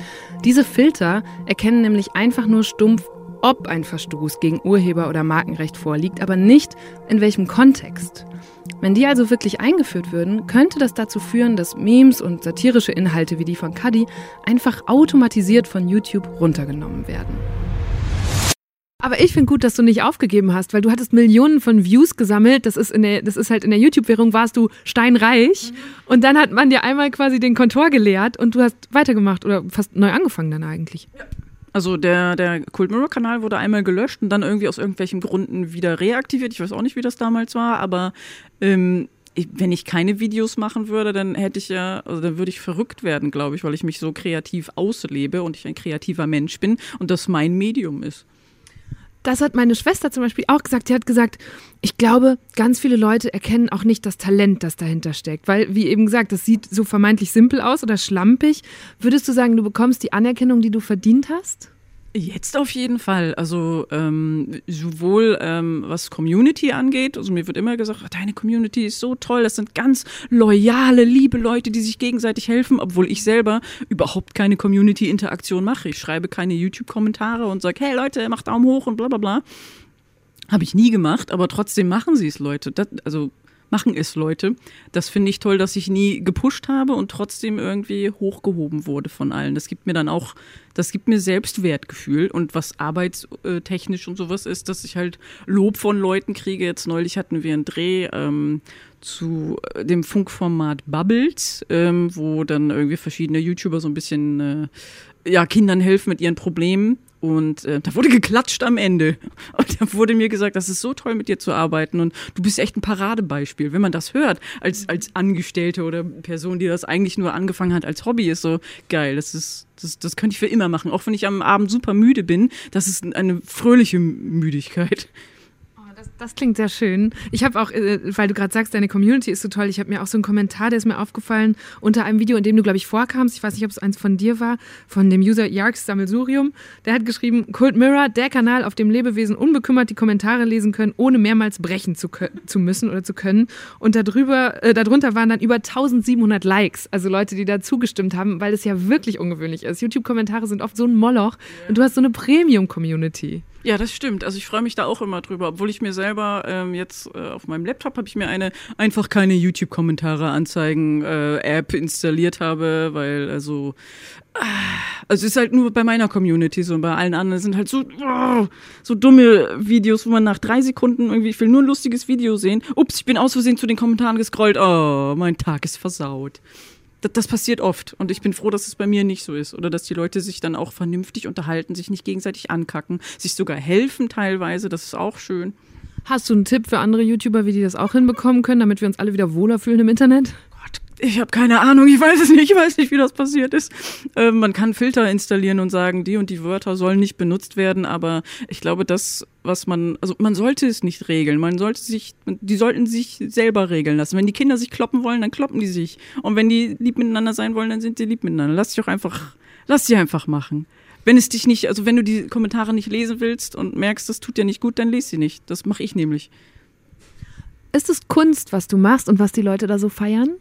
Diese Filter erkennen nämlich einfach nur stumpf, ob ein Verstoß gegen Urheber- oder Markenrecht vorliegt, aber nicht in welchem Kontext. Wenn die also wirklich eingeführt würden, könnte das dazu führen, dass Memes und satirische Inhalte wie die von Cuddy einfach automatisiert von YouTube runtergenommen werden. Aber ich finde gut, dass du nicht aufgegeben hast, weil du hattest Millionen von Views gesammelt. Das ist, in der, das ist halt in der YouTube-Währung warst du steinreich. Und dann hat man dir einmal quasi den Kontor geleert und du hast weitergemacht oder fast neu angefangen dann eigentlich. Also der, der Cult Mirror Kanal wurde einmal gelöscht und dann irgendwie aus irgendwelchen Gründen wieder reaktiviert. Ich weiß auch nicht, wie das damals war, aber ähm, wenn ich keine Videos machen würde, dann hätte ich ja, also dann würde ich verrückt werden, glaube ich, weil ich mich so kreativ auslebe und ich ein kreativer Mensch bin und das mein Medium ist. Das hat meine Schwester zum Beispiel auch gesagt. Sie hat gesagt, ich glaube, ganz viele Leute erkennen auch nicht das Talent, das dahinter steckt. Weil, wie eben gesagt, das sieht so vermeintlich simpel aus oder schlampig. Würdest du sagen, du bekommst die Anerkennung, die du verdient hast? Jetzt auf jeden Fall. Also ähm, sowohl ähm, was Community angeht, also mir wird immer gesagt, oh, deine Community ist so toll, das sind ganz loyale, liebe Leute, die sich gegenseitig helfen, obwohl ich selber überhaupt keine Community-Interaktion mache. Ich schreibe keine YouTube-Kommentare und sage, hey Leute, macht Daumen hoch und bla bla bla. Habe ich nie gemacht, aber trotzdem machen sie es, Leute. Das, also machen es Leute. Das finde ich toll, dass ich nie gepusht habe und trotzdem irgendwie hochgehoben wurde von allen. Das gibt mir dann auch, das gibt mir Selbstwertgefühl und was arbeitstechnisch und sowas ist, dass ich halt Lob von Leuten kriege. Jetzt neulich hatten wir einen Dreh ähm, zu dem Funkformat Bubbles, ähm, wo dann irgendwie verschiedene YouTuber so ein bisschen äh, ja, Kindern helfen mit ihren Problemen. Und äh, da wurde geklatscht am Ende. Und da wurde mir gesagt, das ist so toll, mit dir zu arbeiten. Und du bist echt ein Paradebeispiel. Wenn man das hört, als, als Angestellte oder Person, die das eigentlich nur angefangen hat als Hobby, ist so geil. Das ist, das, das könnte ich für immer machen. Auch wenn ich am Abend super müde bin, das ist eine fröhliche Müdigkeit. Das, klingt sehr schön. Ich habe auch, äh, weil du gerade sagst, deine Community ist so toll, ich habe mir auch so einen Kommentar, der ist mir aufgefallen, unter einem Video, in dem du, glaube ich, vorkamst. Ich weiß nicht, ob es eins von dir war, von dem User Yarks Sammelsurium. Der hat geschrieben, Cult Mirror, der Kanal, auf dem Lebewesen unbekümmert die Kommentare lesen können, ohne mehrmals brechen zu, zu müssen oder zu können. Und darüber, äh, darunter waren dann über 1700 Likes, also Leute, die da zugestimmt haben, weil es ja wirklich ungewöhnlich ist. YouTube-Kommentare sind oft so ein Moloch und du hast so eine Premium-Community. Ja, das stimmt. Also ich freue mich da auch immer drüber, obwohl ich mir selber ähm, jetzt äh, auf meinem Laptop habe ich mir eine einfach keine YouTube-Kommentare anzeigen äh, App installiert habe, weil also äh, also ist halt nur bei meiner Community so und bei allen anderen sind halt so oh, so dumme Videos, wo man nach drei Sekunden irgendwie ich will nur ein lustiges Video sehen. Ups, ich bin aus Versehen zu den Kommentaren gescrollt. Oh, mein Tag ist versaut das, passiert oft. Und ich bin froh, dass es bei mir nicht so ist. Oder dass die Leute sich dann auch vernünftig unterhalten, sich nicht gegenseitig ankacken, sich sogar helfen teilweise. Das ist auch schön. Hast du einen Tipp für andere YouTuber, wie die das auch hinbekommen können, damit wir uns alle wieder wohler fühlen im Internet? Ich habe keine Ahnung, ich weiß es nicht, ich weiß nicht, wie das passiert ist. Äh, man kann Filter installieren und sagen, die und die Wörter sollen nicht benutzt werden, aber ich glaube, das, was man, also man sollte es nicht regeln, man sollte sich, die sollten sich selber regeln lassen. Wenn die Kinder sich kloppen wollen, dann kloppen die sich. Und wenn die lieb miteinander sein wollen, dann sind die lieb miteinander. Lass dich auch einfach, lass sie einfach machen. Wenn es dich nicht, also wenn du die Kommentare nicht lesen willst und merkst, das tut dir nicht gut, dann lese sie nicht. Das mache ich nämlich. Ist es Kunst, was du machst und was die Leute da so feiern?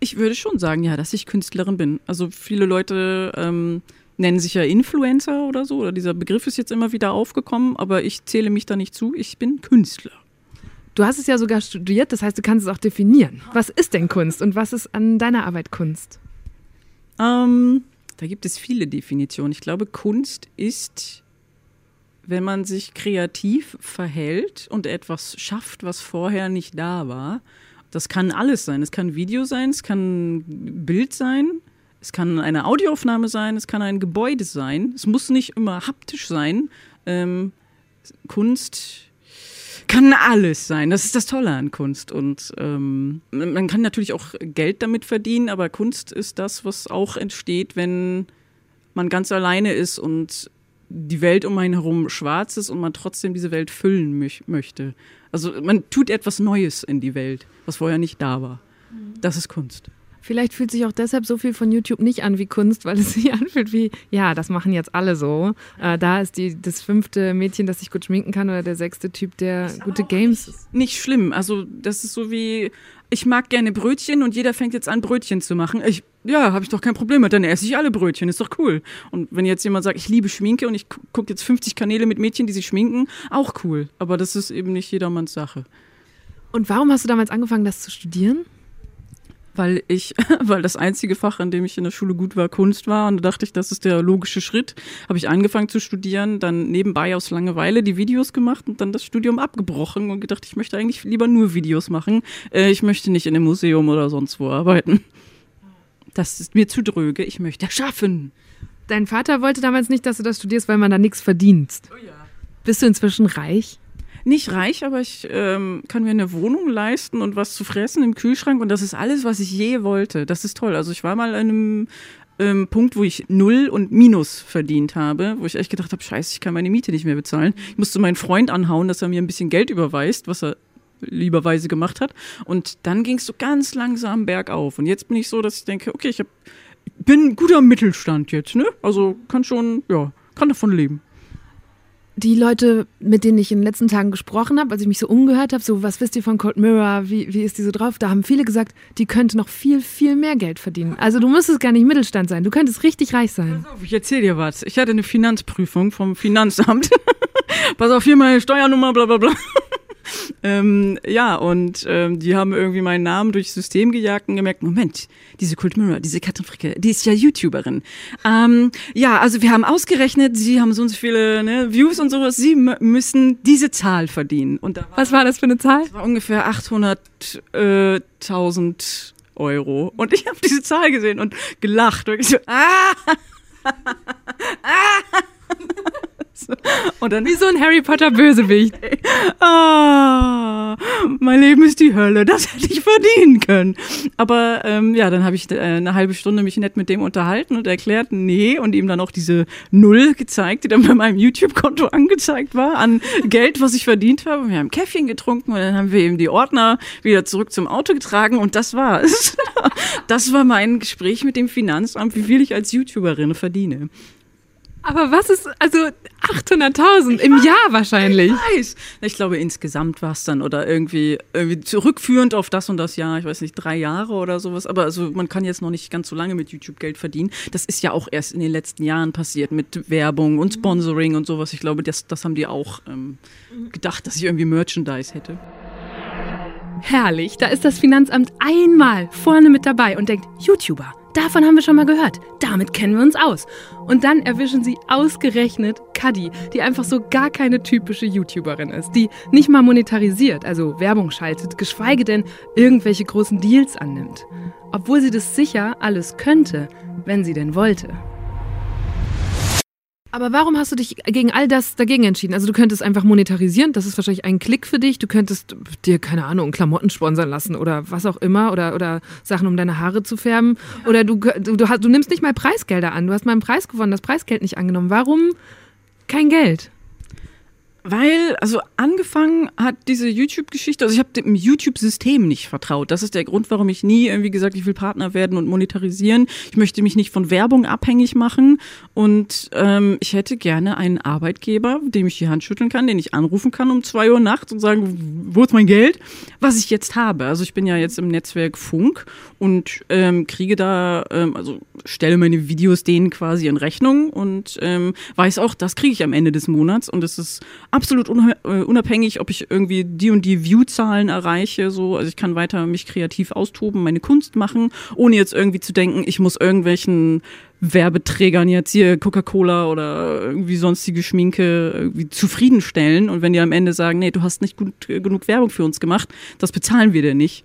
Ich würde schon sagen, ja, dass ich Künstlerin bin. Also viele Leute ähm, nennen sich ja Influencer oder so, oder dieser Begriff ist jetzt immer wieder aufgekommen, aber ich zähle mich da nicht zu. Ich bin Künstler. Du hast es ja sogar studiert, das heißt, du kannst es auch definieren. Was ist denn Kunst und was ist an deiner Arbeit Kunst? Ähm, da gibt es viele Definitionen. Ich glaube, Kunst ist, wenn man sich kreativ verhält und etwas schafft, was vorher nicht da war das kann alles sein. Es kann Video sein, es kann Bild sein, es kann eine Audioaufnahme sein, es kann ein Gebäude sein. Es muss nicht immer haptisch sein. Ähm, Kunst kann alles sein. Das ist das Tolle an Kunst. Und ähm, man kann natürlich auch Geld damit verdienen, aber Kunst ist das, was auch entsteht, wenn man ganz alleine ist und die Welt um einen herum schwarz ist und man trotzdem diese Welt füllen möchte. Also man tut etwas Neues in die Welt, was vorher nicht da war. Das ist Kunst. Vielleicht fühlt sich auch deshalb so viel von YouTube nicht an wie Kunst, weil es sich anfühlt wie, ja, das machen jetzt alle so. Äh, da ist die, das fünfte Mädchen, das sich gut schminken kann oder der sechste Typ, der gute Games. Nicht, nicht schlimm. Also das ist so wie, ich mag gerne Brötchen und jeder fängt jetzt an, Brötchen zu machen. Ich, ja, habe ich doch kein Problem mit, dann esse ich alle Brötchen, ist doch cool. Und wenn jetzt jemand sagt, ich liebe Schminke und ich gucke jetzt 50 Kanäle mit Mädchen, die sich schminken, auch cool. Aber das ist eben nicht jedermanns Sache. Und warum hast du damals angefangen, das zu studieren? Weil ich, weil das einzige Fach, an dem ich in der Schule gut war, Kunst war. Und da dachte ich, das ist der logische Schritt. Habe ich angefangen zu studieren, dann nebenbei aus Langeweile die Videos gemacht und dann das Studium abgebrochen und gedacht, ich möchte eigentlich lieber nur Videos machen. Äh, ich möchte nicht in einem Museum oder sonst wo arbeiten. Das ist mir zu dröge. Ich möchte schaffen. Dein Vater wollte damals nicht, dass du das studierst, weil man da nichts verdienst. Oh ja. Bist du inzwischen reich? Nicht reich, aber ich ähm, kann mir eine Wohnung leisten und was zu fressen im Kühlschrank und das ist alles, was ich je wollte. Das ist toll. Also ich war mal an einem ähm, Punkt, wo ich Null und Minus verdient habe, wo ich echt gedacht habe, scheiße, ich kann meine Miete nicht mehr bezahlen. Ich musste meinen Freund anhauen, dass er mir ein bisschen Geld überweist, was er lieberweise gemacht hat. Und dann ging es so ganz langsam bergauf. Und jetzt bin ich so, dass ich denke, okay, ich hab, bin guter Mittelstand jetzt, ne? Also kann schon, ja, kann davon leben die Leute, mit denen ich in den letzten Tagen gesprochen habe, als ich mich so umgehört habe, so was wisst ihr von Cold Mirror, wie, wie ist die so drauf, da haben viele gesagt, die könnte noch viel, viel mehr Geld verdienen. Also du müsstest gar nicht Mittelstand sein, du könntest richtig reich sein. Pass auf, ich erzähle dir was. Ich hatte eine Finanzprüfung vom Finanzamt. Pass auf, hier meine Steuernummer, bla bla bla. ähm, ja, und ähm, die haben irgendwie meinen Namen durchs System gejagt und gemerkt, Moment, diese Kult Mirror, diese Katrin Fricke, die ist ja YouTuberin. Ähm, ja, also wir haben ausgerechnet, sie haben so und so viele ne, Views und sowas, sie müssen diese Zahl verdienen. Und war, Was war das für eine Zahl? Das war ungefähr 800.000 Euro. Und ich habe diese Zahl gesehen und gelacht. Und ich so, ah! ah! Und dann, Wie so ein Harry Potter Bösewicht. ah, mein Leben ist die Hölle, das hätte ich verdienen können. Aber ähm, ja, dann habe ich äh, eine halbe Stunde mich nett mit dem unterhalten und erklärt, nee, und ihm dann auch diese Null gezeigt, die dann bei meinem YouTube-Konto angezeigt war, an Geld, was ich verdient habe. Wir haben Käffchen getrunken und dann haben wir eben die Ordner wieder zurück zum Auto getragen und das war's. das war mein Gespräch mit dem Finanzamt, wie viel ich als YouTuberin verdiene. Aber was ist, also 800.000 im weiß, Jahr wahrscheinlich. Ich weiß. Ich glaube, insgesamt war es dann oder irgendwie, irgendwie zurückführend auf das und das Jahr, ich weiß nicht, drei Jahre oder sowas. Aber also man kann jetzt noch nicht ganz so lange mit YouTube Geld verdienen. Das ist ja auch erst in den letzten Jahren passiert mit Werbung und Sponsoring und sowas. Ich glaube, das, das haben die auch ähm, gedacht, dass ich irgendwie Merchandise hätte. Herrlich, da ist das Finanzamt einmal vorne mit dabei und denkt, YouTuber Davon haben wir schon mal gehört. Damit kennen wir uns aus. Und dann erwischen sie ausgerechnet Cuddy, die einfach so gar keine typische YouTuberin ist, die nicht mal monetarisiert, also Werbung schaltet, geschweige denn irgendwelche großen Deals annimmt. Obwohl sie das sicher alles könnte, wenn sie denn wollte. Aber warum hast du dich gegen all das dagegen entschieden? Also du könntest einfach monetarisieren, das ist wahrscheinlich ein Klick für dich. Du könntest dir, keine Ahnung, Klamotten sponsern lassen oder was auch immer oder, oder Sachen, um deine Haare zu färben. Oder du, du, du, du nimmst nicht mal Preisgelder an. Du hast mal einen Preis gewonnen, das Preisgeld nicht angenommen. Warum kein Geld? Weil, also angefangen hat diese YouTube-Geschichte, also ich habe dem YouTube-System nicht vertraut. Das ist der Grund, warum ich nie irgendwie gesagt, ich will Partner werden und monetarisieren. Ich möchte mich nicht von Werbung abhängig machen und ähm, ich hätte gerne einen Arbeitgeber, dem ich die Hand schütteln kann, den ich anrufen kann um zwei Uhr nachts und sagen, wo ist mein Geld? Was ich jetzt habe. Also ich bin ja jetzt im Netzwerk Funk und ähm, kriege da, ähm, also stelle meine Videos denen quasi in Rechnung und ähm, weiß auch, das kriege ich am Ende des Monats und es ist absolut äh, unabhängig, ob ich irgendwie die und die View-Zahlen erreiche. So, also ich kann weiter mich kreativ austoben, meine Kunst machen, ohne jetzt irgendwie zu denken, ich muss irgendwelchen Werbeträgern jetzt hier Coca-Cola oder irgendwie sonstige Schminke irgendwie zufriedenstellen. Und wenn die am Ende sagen, nee, du hast nicht gut äh, genug Werbung für uns gemacht, das bezahlen wir dir nicht.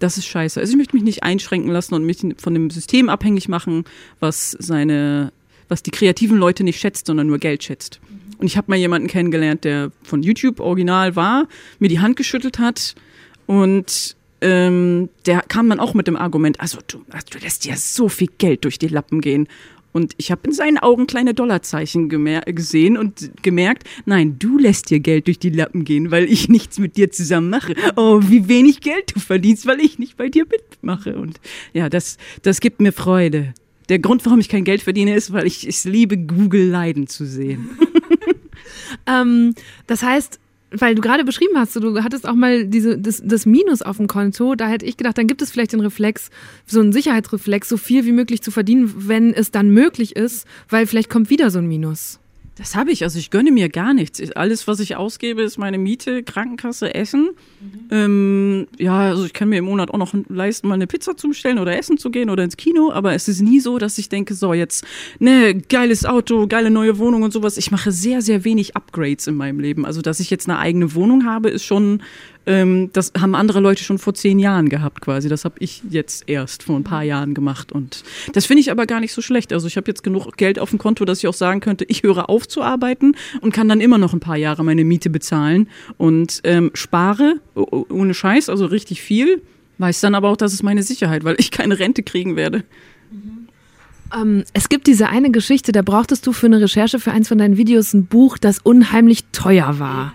Das ist scheiße. Also ich möchte mich nicht einschränken lassen und mich von dem System abhängig machen, was seine, was die kreativen Leute nicht schätzt, sondern nur Geld schätzt. Und ich habe mal jemanden kennengelernt, der von YouTube original war, mir die Hand geschüttelt hat und ähm, der kam dann auch mit dem Argument, also du, also du lässt ja so viel Geld durch die Lappen gehen. Und ich habe in seinen Augen kleine Dollarzeichen gesehen und gemerkt, nein, du lässt dir Geld durch die Lappen gehen, weil ich nichts mit dir zusammen mache. Oh, wie wenig Geld du verdienst, weil ich nicht bei dir mitmache. Und ja, das, das gibt mir Freude. Der Grund, warum ich kein Geld verdiene, ist, weil ich es liebe, Google leiden zu sehen. ähm, das heißt, weil du gerade beschrieben hast, du hattest auch mal diese, das, das Minus auf dem Konto, da hätte ich gedacht, dann gibt es vielleicht den Reflex, so einen Sicherheitsreflex, so viel wie möglich zu verdienen, wenn es dann möglich ist, weil vielleicht kommt wieder so ein Minus. Das habe ich. Also ich gönne mir gar nichts. Alles, was ich ausgebe, ist meine Miete, Krankenkasse, Essen. Mhm. Ähm, ja, also ich kann mir im Monat auch noch leisten, mal eine Pizza zu bestellen oder essen zu gehen oder ins Kino. Aber es ist nie so, dass ich denke, so jetzt, ne, geiles Auto, geile neue Wohnung und sowas. Ich mache sehr, sehr wenig Upgrades in meinem Leben. Also dass ich jetzt eine eigene Wohnung habe, ist schon ähm, das haben andere Leute schon vor zehn Jahren gehabt quasi. Das habe ich jetzt erst vor ein paar Jahren gemacht. Und das finde ich aber gar nicht so schlecht. Also ich habe jetzt genug Geld auf dem Konto, dass ich auch sagen könnte, ich höre auf zu arbeiten und kann dann immer noch ein paar Jahre meine Miete bezahlen und ähm, spare ohne Scheiß, also richtig viel. Weiß dann aber auch, das ist meine Sicherheit, weil ich keine Rente kriegen werde. Mhm. Ähm, es gibt diese eine Geschichte, da brauchtest du für eine Recherche für eins von deinen Videos ein Buch, das unheimlich teuer war.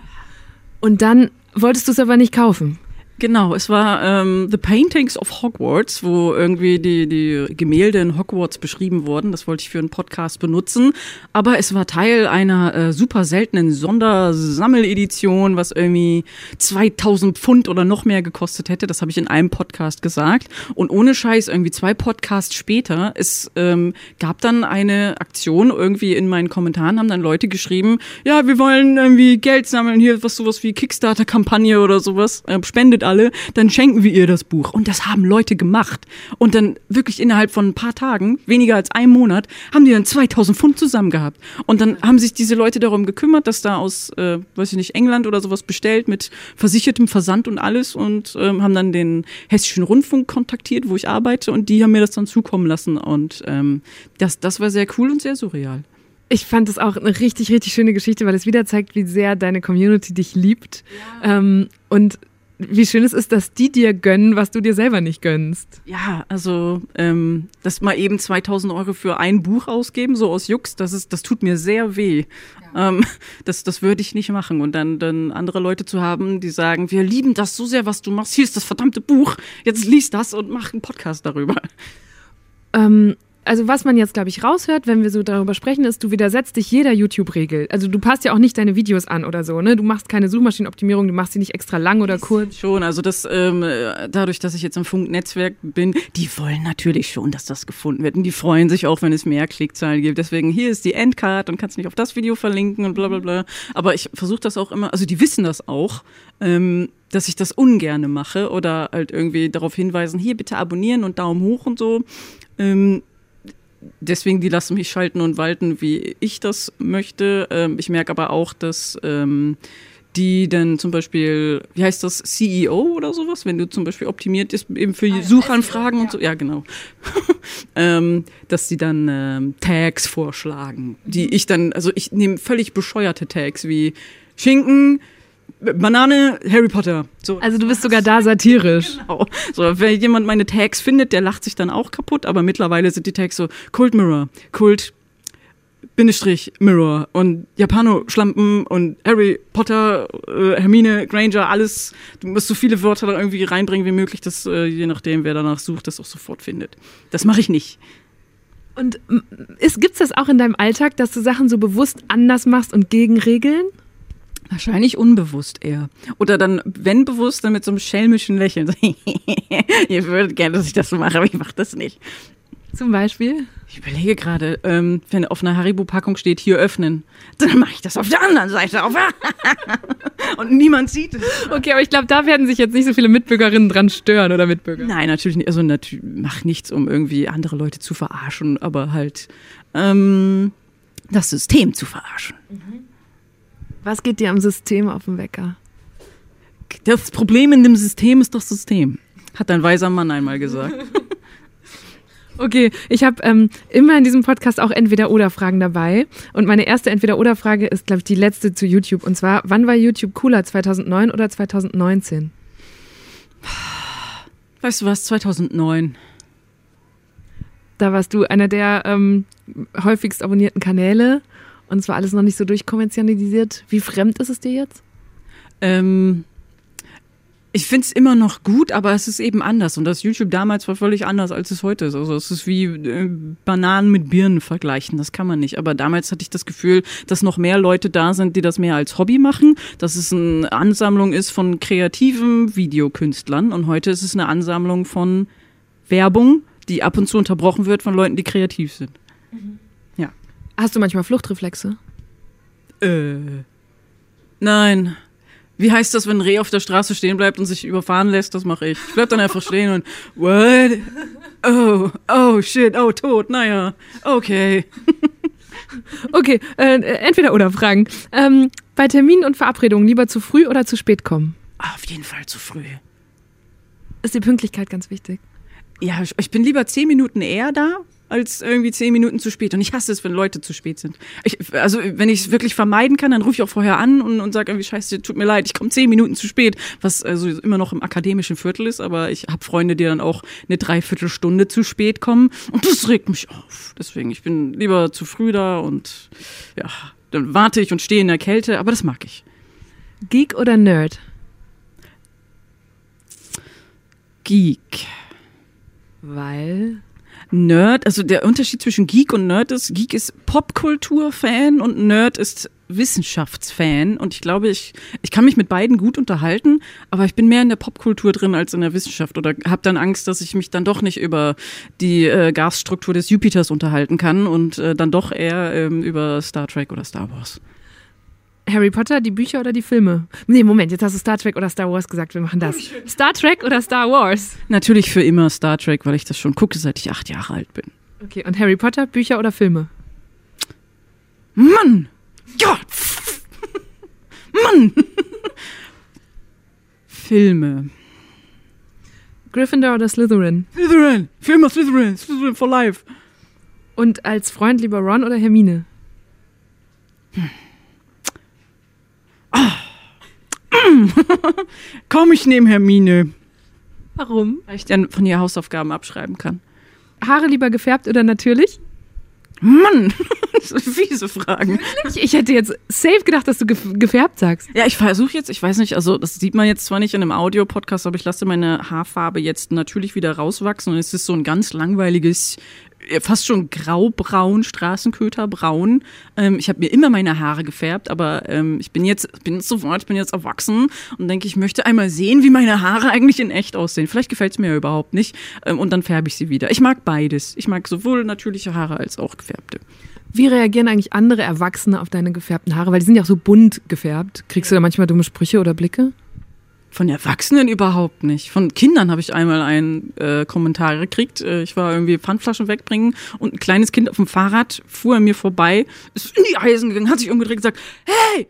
Und dann Wolltest du es aber nicht kaufen? Genau, es war ähm, The Paintings of Hogwarts, wo irgendwie die, die Gemälde in Hogwarts beschrieben wurden. Das wollte ich für einen Podcast benutzen. Aber es war Teil einer äh, super seltenen Sondersammeledition, was irgendwie 2000 Pfund oder noch mehr gekostet hätte. Das habe ich in einem Podcast gesagt. Und ohne Scheiß, irgendwie zwei Podcasts später, es ähm, gab dann eine Aktion irgendwie in meinen Kommentaren, haben dann Leute geschrieben, ja, wir wollen irgendwie Geld sammeln, hier was sowas wie Kickstarter-Kampagne oder sowas. Äh, spendet alle, dann schenken wir ihr das Buch. Und das haben Leute gemacht. Und dann wirklich innerhalb von ein paar Tagen, weniger als einem Monat, haben die dann 2000 Pfund zusammen gehabt. Und dann haben sich diese Leute darum gekümmert, dass da aus, äh, weiß ich nicht, England oder sowas bestellt mit versichertem Versand und alles und ähm, haben dann den Hessischen Rundfunk kontaktiert, wo ich arbeite und die haben mir das dann zukommen lassen. Und ähm, das, das war sehr cool und sehr surreal. Ich fand das auch eine richtig, richtig schöne Geschichte, weil es wieder zeigt, wie sehr deine Community dich liebt. Ja. Ähm, und wie schön es ist, dass die dir gönnen, was du dir selber nicht gönnst. Ja, also ähm, das mal eben 2000 Euro für ein Buch ausgeben, so aus Jux, das ist, das tut mir sehr weh. Ja. Ähm, das, das würde ich nicht machen. Und dann, dann andere Leute zu haben, die sagen, wir lieben das so sehr, was du machst. Hier ist das verdammte Buch. Jetzt liest das und mach einen Podcast darüber. Ähm, also was man jetzt, glaube ich, raushört, wenn wir so darüber sprechen, ist, du widersetzt dich jeder YouTube-Regel. Also du passt ja auch nicht deine Videos an oder so, ne? Du machst keine Suchmaschinenoptimierung, du machst sie nicht extra lang oder kurz. Schon, also das, ähm, dadurch, dass ich jetzt im Funknetzwerk bin, die wollen natürlich schon, dass das gefunden wird. Und die freuen sich auch, wenn es mehr Klickzahlen gibt. Deswegen, hier ist die Endcard und kannst nicht auf das Video verlinken und bla bla bla. Aber ich versuche das auch immer, also die wissen das auch. Ähm, dass ich das ungerne mache oder halt irgendwie darauf hinweisen, hier bitte abonnieren und Daumen hoch und so. Ähm, deswegen, die lassen mich schalten und walten, wie ich das möchte. Ähm, ich merke aber auch, dass ähm, die dann zum Beispiel, wie heißt das, CEO oder sowas, wenn du zum Beispiel optimiert ist, eben für ah, Suchanfragen ja. und so, ja genau, ähm, dass die dann ähm, Tags vorschlagen, die mhm. ich dann, also ich nehme völlig bescheuerte Tags wie Schinken, Banane, Harry Potter. So. Also du bist sogar da satirisch. Genau. So, wenn jemand meine Tags findet, der lacht sich dann auch kaputt, aber mittlerweile sind die Tags so Kult Mirror, Kult Bindestrich Mirror und Japano-Schlampen und Harry Potter, äh, Hermine Granger, alles. Du musst so viele Wörter da irgendwie reinbringen wie möglich, dass äh, je nachdem, wer danach sucht, das auch sofort findet. Das mache ich nicht. Und gibt es das auch in deinem Alltag, dass du Sachen so bewusst anders machst und gegen Regeln? Wahrscheinlich unbewusst eher. Oder dann, wenn bewusst, dann mit so einem schelmischen Lächeln. Ihr würdet gerne, dass ich das so mache, aber ich mache das nicht. Zum Beispiel? Ich überlege gerade, ähm, wenn auf einer Haribo-Packung steht, hier öffnen, dann mache ich das auf der anderen Seite auf. Und niemand sieht es. Okay, aber ich glaube, da werden sich jetzt nicht so viele Mitbürgerinnen dran stören oder Mitbürger. Nein, natürlich nicht. Also natürlich mach nichts, um irgendwie andere Leute zu verarschen, aber halt ähm, das System zu verarschen. Mhm. Was geht dir am System auf den Wecker? Das Problem in dem System ist das System, hat ein weiser Mann einmal gesagt. Okay, ich habe ähm, immer in diesem Podcast auch Entweder-Oder-Fragen dabei. Und meine erste Entweder-Oder-Frage ist, glaube ich, die letzte zu YouTube. Und zwar, wann war YouTube cooler, 2009 oder 2019? Weißt du was, 2009. Da warst du einer der ähm, häufigst abonnierten Kanäle. Und es war alles noch nicht so durchkommerzialisiert. Wie fremd ist es dir jetzt? Ähm, ich finde es immer noch gut, aber es ist eben anders. Und das YouTube damals war völlig anders, als es heute ist. Also es ist wie äh, Bananen mit Birnen vergleichen. Das kann man nicht. Aber damals hatte ich das Gefühl, dass noch mehr Leute da sind, die das mehr als Hobby machen. Dass es eine Ansammlung ist von kreativen Videokünstlern. Und heute ist es eine Ansammlung von Werbung, die ab und zu unterbrochen wird von Leuten, die kreativ sind. Hast du manchmal Fluchtreflexe? Äh. Nein. Wie heißt das, wenn ein Reh auf der Straße stehen bleibt und sich überfahren lässt? Das mache ich. Ich bleib dann einfach stehen und what? Oh, oh shit, oh tot, naja, okay. Okay, äh, entweder oder Fragen. Ähm, bei Terminen und Verabredungen lieber zu früh oder zu spät kommen? Auf jeden Fall zu früh. Ist die Pünktlichkeit ganz wichtig. Ja, ich bin lieber zehn Minuten eher da, als irgendwie zehn Minuten zu spät. Und ich hasse es, wenn Leute zu spät sind. Ich, also, wenn ich es wirklich vermeiden kann, dann rufe ich auch vorher an und, und sage irgendwie, scheiße, tut mir leid, ich komme zehn Minuten zu spät. Was also immer noch im akademischen Viertel ist, aber ich habe Freunde, die dann auch eine Dreiviertelstunde zu spät kommen. Und das regt mich auf. Deswegen, ich bin lieber zu früh da und ja, dann warte ich und stehe in der Kälte, aber das mag ich. Geek oder Nerd? Geek. Weil. Nerd, also der Unterschied zwischen Geek und Nerd ist, Geek ist Popkultur-Fan und Nerd ist Wissenschaftsfan. Und ich glaube, ich, ich kann mich mit beiden gut unterhalten, aber ich bin mehr in der Popkultur drin als in der Wissenschaft oder habe dann Angst, dass ich mich dann doch nicht über die äh, Gasstruktur des Jupiters unterhalten kann und äh, dann doch eher ähm, über Star Trek oder Star Wars. Harry Potter, die Bücher oder die Filme? Nee, Moment, jetzt hast du Star Trek oder Star Wars gesagt, wir machen das. Star Trek oder Star Wars? Natürlich für immer Star Trek, weil ich das schon gucke, seit ich acht Jahre alt bin. Okay, und Harry Potter, Bücher oder Filme? Mann! Ja! Mann! Filme. Gryffindor oder Slytherin? Slytherin! Für immer Slytherin! Slytherin for life! Und als Freund lieber Ron oder Hermine? Komm, ich nehme Hermine. Warum? Weil ich dann von ihr Hausaufgaben abschreiben kann. Haare lieber gefärbt oder natürlich? Mann! Fiese Fragen. Ich, ich hätte jetzt safe gedacht, dass du gef gefärbt sagst. Ja, ich versuche jetzt, ich weiß nicht, also das sieht man jetzt zwar nicht in einem Audio-Podcast, aber ich lasse meine Haarfarbe jetzt natürlich wieder rauswachsen und es ist so ein ganz langweiliges, äh, fast schon graubraun, Straßenköterbraun. Ähm, ich habe mir immer meine Haare gefärbt, aber ähm, ich bin jetzt, bin jetzt sofort, ich bin jetzt erwachsen und denke, ich möchte einmal sehen, wie meine Haare eigentlich in echt aussehen. Vielleicht gefällt es mir ja überhaupt nicht ähm, und dann färbe ich sie wieder. Ich mag beides. Ich mag sowohl natürliche Haare als auch gefärbte. Wie reagieren eigentlich andere Erwachsene auf deine gefärbten Haare? Weil die sind ja auch so bunt gefärbt. Kriegst du da manchmal dumme Sprüche oder Blicke? Von Erwachsenen überhaupt nicht. Von Kindern habe ich einmal einen äh, Kommentar gekriegt. Äh, ich war irgendwie Pfandflaschen wegbringen und ein kleines Kind auf dem Fahrrad fuhr an mir vorbei, ist in die Eisen gegangen, hat sich umgedreht und gesagt, hey,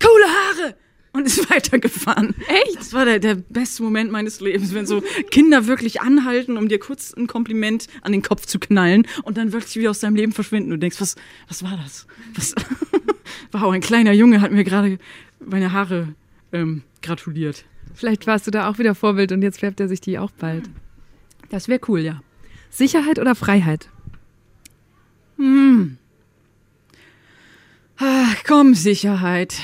coole Haare! Und ist weitergefahren. Echt? Das war der, der beste Moment meines Lebens, wenn so Kinder wirklich anhalten, um dir kurz ein Kompliment an den Kopf zu knallen und dann wirklich wieder aus deinem Leben verschwinden. Du denkst, was, was war das? Was? wow, ein kleiner Junge hat mir gerade meine Haare ähm, gratuliert. Vielleicht warst du da auch wieder Vorbild und jetzt färbt er sich die auch bald. Das wäre cool, ja. Sicherheit oder Freiheit? Ah, komm, Sicherheit.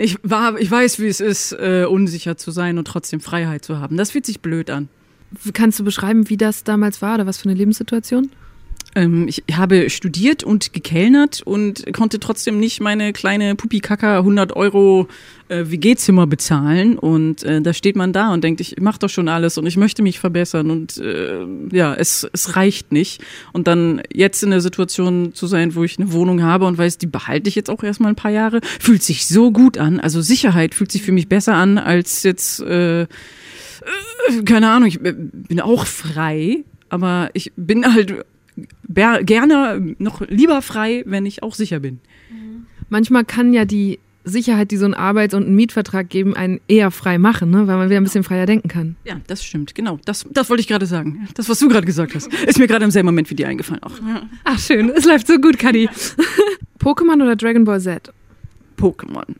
Ich, war, ich weiß, wie es ist, äh, unsicher zu sein und trotzdem Freiheit zu haben. Das fühlt sich blöd an. Kannst du beschreiben, wie das damals war oder was für eine Lebenssituation? Ähm, ich habe studiert und gekellnert und konnte trotzdem nicht meine kleine Pupikaka 100 Euro äh, WG-Zimmer bezahlen. Und äh, da steht man da und denkt, ich mache doch schon alles und ich möchte mich verbessern. Und äh, ja, es, es reicht nicht. Und dann jetzt in der Situation zu sein, wo ich eine Wohnung habe und weiß, die behalte ich jetzt auch erstmal ein paar Jahre, fühlt sich so gut an. Also Sicherheit fühlt sich für mich besser an als jetzt, äh, äh, keine Ahnung, ich bin auch frei, aber ich bin halt gerne noch lieber frei, wenn ich auch sicher bin. Manchmal kann ja die Sicherheit, die so ein Arbeits- und ein Mietvertrag geben, einen eher frei machen, ne? weil man wieder ein bisschen freier denken kann. Ja, das stimmt, genau. Das, das wollte ich gerade sagen. Das, was du gerade gesagt hast, ist mir gerade im selben Moment wie dir eingefallen. Auch Ach schön, es läuft so gut, Kadi. Pokémon oder Dragon Ball Z? Pokémon.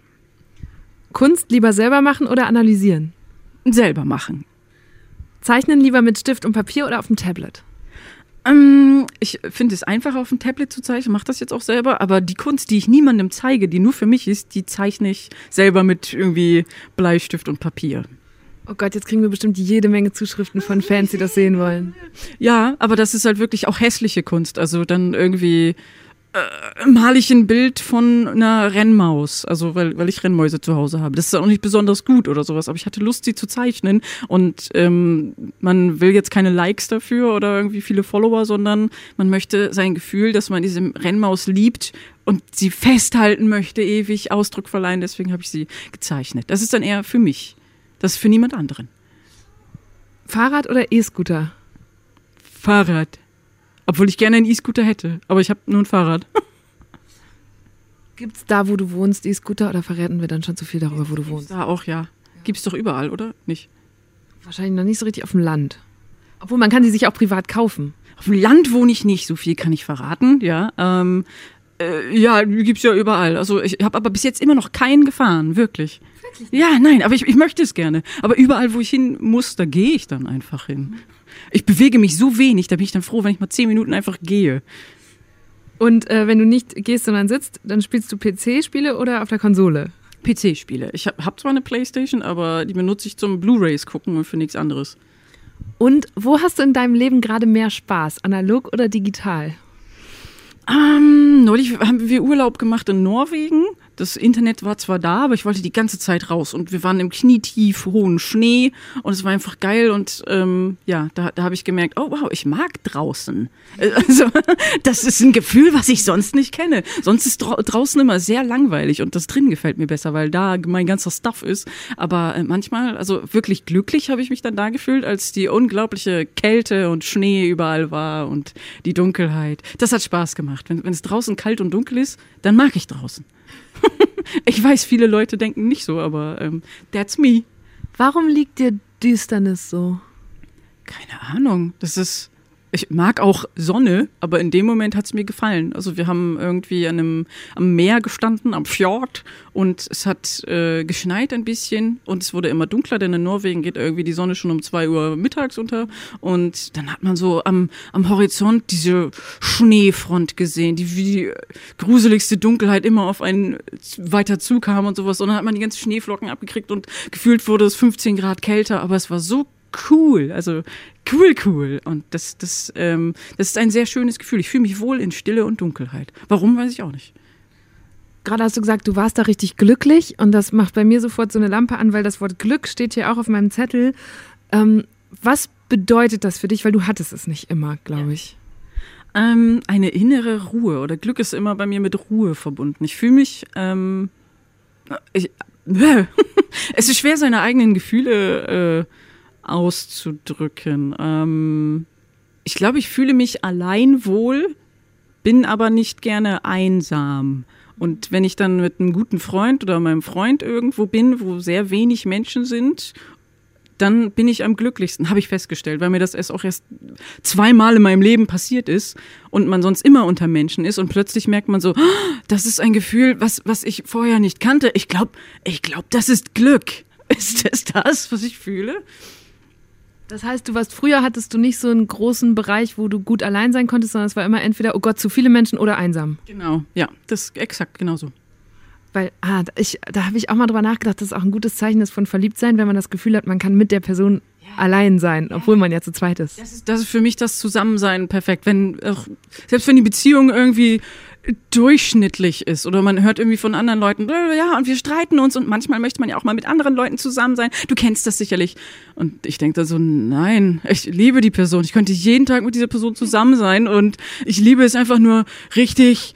Kunst lieber selber machen oder analysieren? Selber machen. Zeichnen lieber mit Stift und Papier oder auf dem Tablet? Ähm, ich finde es einfacher auf dem Tablet zu zeichnen, mache das jetzt auch selber, aber die Kunst, die ich niemandem zeige, die nur für mich ist, die zeichne ich selber mit irgendwie Bleistift und Papier. Oh Gott, jetzt kriegen wir bestimmt jede Menge Zuschriften von Fans, die das sehen wollen. Ja, aber das ist halt wirklich auch hässliche Kunst. Also dann irgendwie äh, male ich ein Bild von einer Rennmaus, also weil, weil ich Rennmäuse zu Hause habe. Das ist auch nicht besonders gut oder sowas, aber ich hatte Lust, sie zu zeichnen und ähm, man will jetzt keine Likes dafür oder irgendwie viele Follower, sondern man möchte sein Gefühl, dass man diese Rennmaus liebt und sie festhalten möchte, ewig Ausdruck verleihen. Deswegen habe ich sie gezeichnet. Das ist dann eher für mich. Das ist für niemand anderen. Fahrrad oder E-Scooter? Fahrrad. Obwohl ich gerne einen E-Scooter hätte, aber ich habe nur ein Fahrrad. Gibt's da, wo du wohnst, E-Scooter oder verraten wir dann schon zu viel darüber, wo du wohnst? Da auch, ja. Gibt's doch überall, oder? Nicht? Wahrscheinlich noch nicht so richtig auf dem Land. Obwohl man kann sie sich auch privat kaufen. Auf dem Land wohne ich nicht, so viel kann ich verraten, ja. Ähm, äh, ja, gibt's ja überall. Also ich habe aber bis jetzt immer noch keinen gefahren, wirklich. Wirklich? Ja, nein, aber ich, ich möchte es gerne. Aber überall, wo ich hin muss, da gehe ich dann einfach hin. Ich bewege mich so wenig, da bin ich dann froh, wenn ich mal zehn Minuten einfach gehe. Und äh, wenn du nicht gehst, sondern sitzt, dann spielst du PC-Spiele oder auf der Konsole? PC-Spiele. Ich habe hab zwar eine Playstation, aber die benutze ich zum Blu-rays gucken und für nichts anderes. Und wo hast du in deinem Leben gerade mehr Spaß, analog oder digital? Ähm, neulich haben wir Urlaub gemacht in Norwegen. Das Internet war zwar da, aber ich wollte die ganze Zeit raus. Und wir waren im knietief hohen Schnee und es war einfach geil. Und ähm, ja, da, da habe ich gemerkt, oh wow, ich mag draußen. Also das ist ein Gefühl, was ich sonst nicht kenne. Sonst ist dra draußen immer sehr langweilig und das drin gefällt mir besser, weil da mein ganzer Stuff ist. Aber äh, manchmal, also wirklich glücklich habe ich mich dann da gefühlt, als die unglaubliche Kälte und Schnee überall war und die Dunkelheit. Das hat Spaß gemacht. Wenn, wenn es draußen kalt und dunkel ist, dann mag ich draußen. ich weiß, viele Leute denken nicht so, aber ähm, that's me. Warum liegt dir Düsternis so? Keine Ahnung. Das ist ich mag auch Sonne, aber in dem Moment hat es mir gefallen. Also wir haben irgendwie an einem, am Meer gestanden, am Fjord und es hat äh, geschneit ein bisschen und es wurde immer dunkler, denn in Norwegen geht irgendwie die Sonne schon um zwei Uhr mittags unter und dann hat man so am, am Horizont diese Schneefront gesehen, die wie die gruseligste Dunkelheit immer auf einen weiter zukam und sowas und dann hat man die ganzen Schneeflocken abgekriegt und gefühlt wurde es 15 Grad kälter, aber es war so cool. Also cool, cool. Und das, das, ähm, das ist ein sehr schönes Gefühl. Ich fühle mich wohl in Stille und Dunkelheit. Warum, weiß ich auch nicht. Gerade hast du gesagt, du warst da richtig glücklich und das macht bei mir sofort so eine Lampe an, weil das Wort Glück steht hier auch auf meinem Zettel. Ähm, was bedeutet das für dich? Weil du hattest es nicht immer, glaube ich. Ähm, eine innere Ruhe oder Glück ist immer bei mir mit Ruhe verbunden. Ich fühle mich, ähm, ich, es ist schwer, seine eigenen Gefühle äh, auszudrücken. Ähm, ich glaube, ich fühle mich allein wohl, bin aber nicht gerne einsam. Und wenn ich dann mit einem guten Freund oder meinem Freund irgendwo bin, wo sehr wenig Menschen sind, dann bin ich am glücklichsten, habe ich festgestellt, weil mir das erst auch erst zweimal in meinem Leben passiert ist und man sonst immer unter Menschen ist und plötzlich merkt man so, oh, das ist ein Gefühl, was, was ich vorher nicht kannte. Ich glaube, ich glaube, das ist Glück. Ist das das, was ich fühle? Das heißt, du warst früher hattest du nicht so einen großen Bereich, wo du gut allein sein konntest, sondern es war immer entweder, oh Gott, zu viele Menschen oder einsam. Genau, ja, das ist exakt genauso. Weil, ah, ich, da habe ich auch mal drüber nachgedacht, das ist auch ein gutes Zeichen ist von Verliebtsein, wenn man das Gefühl hat, man kann mit der Person ja. allein sein, obwohl man ja zu zweit ist. Das, ist. das ist für mich das Zusammensein perfekt. Wenn, auch, selbst wenn die Beziehung irgendwie durchschnittlich ist oder man hört irgendwie von anderen Leuten, ja, und wir streiten uns und manchmal möchte man ja auch mal mit anderen Leuten zusammen sein. Du kennst das sicherlich. Und ich denke da so, nein, ich liebe die Person. Ich könnte jeden Tag mit dieser Person zusammen sein und ich liebe es einfach nur richtig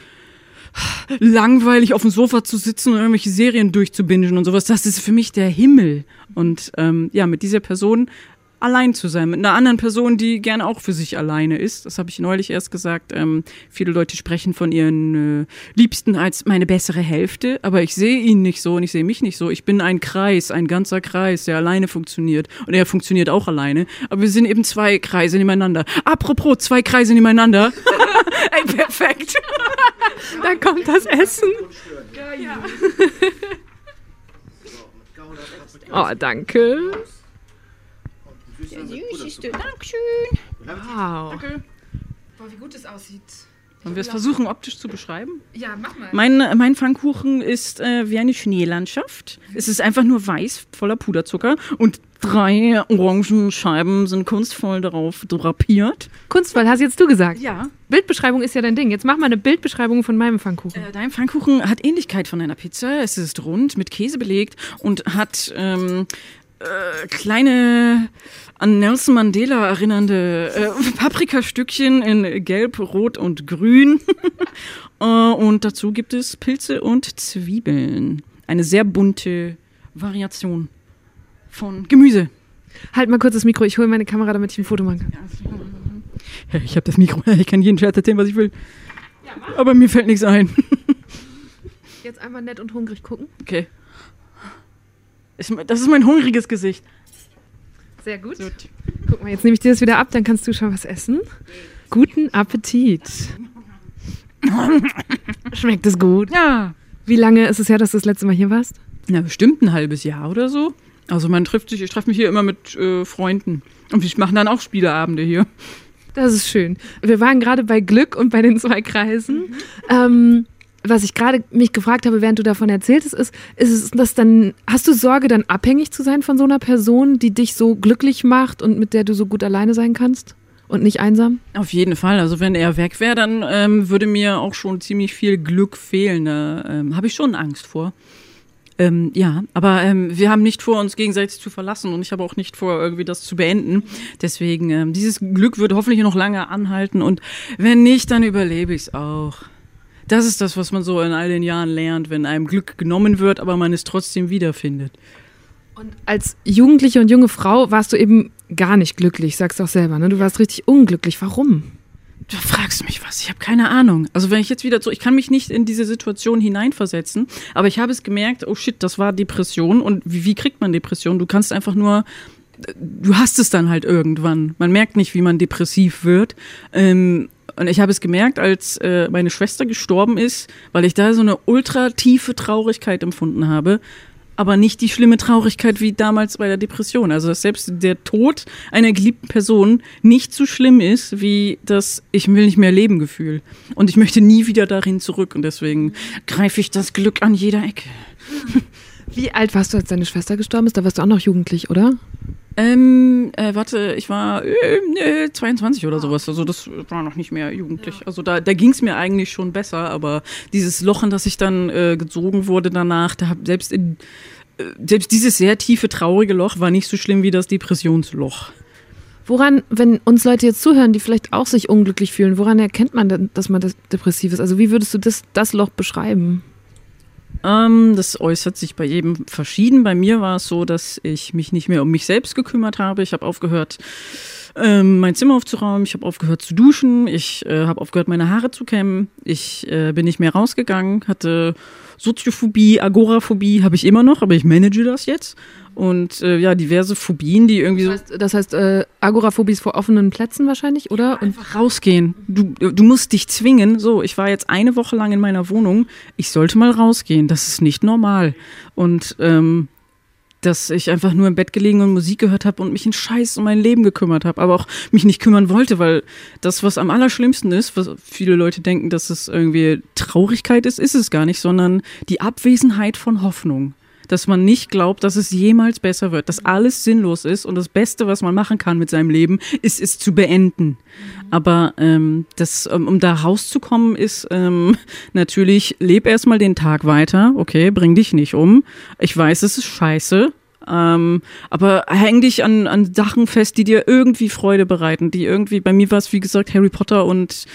langweilig auf dem Sofa zu sitzen und irgendwelche Serien durchzubingen und sowas. Das ist für mich der Himmel. Und ähm, ja, mit dieser Person allein zu sein, mit einer anderen Person, die gerne auch für sich alleine ist. Das habe ich neulich erst gesagt. Ähm, viele Leute sprechen von ihren äh, Liebsten als meine bessere Hälfte, aber ich sehe ihn nicht so und ich sehe mich nicht so. Ich bin ein Kreis, ein ganzer Kreis, der alleine funktioniert. Und er funktioniert auch alleine. Aber wir sind eben zwei Kreise nebeneinander. Apropos, zwei Kreise nebeneinander. Ey, perfekt. da kommt das Essen. Ja. Oh, danke. Ja, süßeste. Dankeschön. Wow. Danke. Boah, wie gut es aussieht. Wollen wir es versuchen, optisch zu beschreiben? Ja, mach mal. Mein, mein Pfannkuchen ist äh, wie eine Schneelandschaft. Es ist einfach nur weiß, voller Puderzucker und Drei Orangenscheiben sind kunstvoll darauf drapiert. Kunstvoll, hast jetzt du gesagt. Ja. Bildbeschreibung ist ja dein Ding. Jetzt mach mal eine Bildbeschreibung von meinem Pfannkuchen. Äh, dein Pfannkuchen hat Ähnlichkeit von einer Pizza. Es ist rund, mit Käse belegt und hat ähm, äh, kleine an Nelson Mandela erinnernde äh, Paprikastückchen in Gelb, Rot und Grün. äh, und dazu gibt es Pilze und Zwiebeln. Eine sehr bunte Variation von Gemüse. Halt mal kurz das Mikro, ich hole meine Kamera, damit ich ein Foto machen kann. Ich habe das Mikro, ich kann jeden Scherz erzählen, was ich will. Aber mir fällt nichts ein. Jetzt einmal nett und hungrig gucken. Okay. Das ist mein hungriges Gesicht. Sehr gut. Guck mal, jetzt nehme ich dir das wieder ab, dann kannst du schon was essen. Guten Appetit. Schmeckt es gut? Ja. Wie lange ist es her, dass du das letzte Mal hier warst? Na, bestimmt ein halbes Jahr oder so. Also man trifft sich, ich treffe mich hier immer mit äh, Freunden. Und wir machen dann auch Spieleabende hier. Das ist schön. Wir waren gerade bei Glück und bei den zwei Kreisen. Ähm, was ich gerade mich gefragt habe, während du davon erzähltest, ist, ist das dann, hast du Sorge, dann abhängig zu sein von so einer Person, die dich so glücklich macht und mit der du so gut alleine sein kannst? Und nicht einsam? Auf jeden Fall. Also wenn er weg wäre, dann ähm, würde mir auch schon ziemlich viel Glück fehlen. Da ähm, habe ich schon Angst vor. Ähm, ja, aber ähm, wir haben nicht vor, uns gegenseitig zu verlassen und ich habe auch nicht vor, irgendwie das zu beenden. Deswegen, ähm, dieses Glück wird hoffentlich noch lange anhalten und wenn nicht, dann überlebe ich es auch. Das ist das, was man so in all den Jahren lernt, wenn einem Glück genommen wird, aber man es trotzdem wiederfindet. Und als Jugendliche und junge Frau warst du eben gar nicht glücklich, sagst du auch selber, ne? Du warst richtig unglücklich. Warum? Du fragst mich was, ich habe keine Ahnung. Also wenn ich jetzt wieder so, ich kann mich nicht in diese Situation hineinversetzen, aber ich habe es gemerkt, oh shit, das war Depression und wie, wie kriegt man Depression? Du kannst einfach nur, du hast es dann halt irgendwann. Man merkt nicht, wie man depressiv wird. Ähm, und ich habe es gemerkt, als äh, meine Schwester gestorben ist, weil ich da so eine ultra tiefe Traurigkeit empfunden habe aber nicht die schlimme Traurigkeit wie damals bei der Depression. Also dass selbst der Tod einer geliebten Person nicht so schlimm ist wie das Ich will nicht mehr leben Gefühl. Und ich möchte nie wieder darin zurück und deswegen greife ich das Glück an jeder Ecke. Wie alt warst du, als deine Schwester gestorben ist? Da warst du auch noch jugendlich, oder? Ähm, äh, warte, ich war äh, 22 oder sowas. Also das war noch nicht mehr jugendlich. Also da, da ging es mir eigentlich schon besser, aber dieses Loch, in das ich dann äh, gezogen wurde danach, da hab selbst in äh, selbst dieses sehr tiefe, traurige Loch war nicht so schlimm wie das Depressionsloch. Woran, wenn uns Leute jetzt zuhören, die vielleicht auch sich unglücklich fühlen, woran erkennt man denn, dass man depressiv ist? Also wie würdest du das, das Loch beschreiben? Ähm, das äußert sich bei jedem verschieden. Bei mir war es so, dass ich mich nicht mehr um mich selbst gekümmert habe. Ich habe aufgehört, ähm, mein Zimmer aufzuräumen. Ich habe aufgehört zu duschen. Ich äh, habe aufgehört, meine Haare zu kämmen. Ich äh, bin nicht mehr rausgegangen, hatte Soziophobie, Agoraphobie habe ich immer noch, aber ich manage das jetzt. Und äh, ja, diverse Phobien, die irgendwie so. Das heißt, das heißt äh, Agoraphobie ist vor offenen Plätzen wahrscheinlich, oder? Und einfach rausgehen. Du, du musst dich zwingen. So, ich war jetzt eine Woche lang in meiner Wohnung. Ich sollte mal rausgehen. Das ist nicht normal. Und ähm, dass ich einfach nur im Bett gelegen und Musik gehört habe und mich in Scheiß um mein Leben gekümmert habe, aber auch mich nicht kümmern wollte, weil das, was am allerschlimmsten ist, was viele Leute denken, dass es irgendwie Traurigkeit ist, ist es gar nicht, sondern die Abwesenheit von Hoffnung dass man nicht glaubt, dass es jemals besser wird, dass alles sinnlos ist und das Beste, was man machen kann mit seinem Leben, ist es zu beenden. Aber ähm, das, um, um da rauszukommen, ist ähm, natürlich, leb erstmal den Tag weiter, okay, bring dich nicht um. Ich weiß, es ist scheiße, ähm, aber häng dich an, an Sachen fest, die dir irgendwie Freude bereiten, die irgendwie, bei mir war es wie gesagt Harry Potter und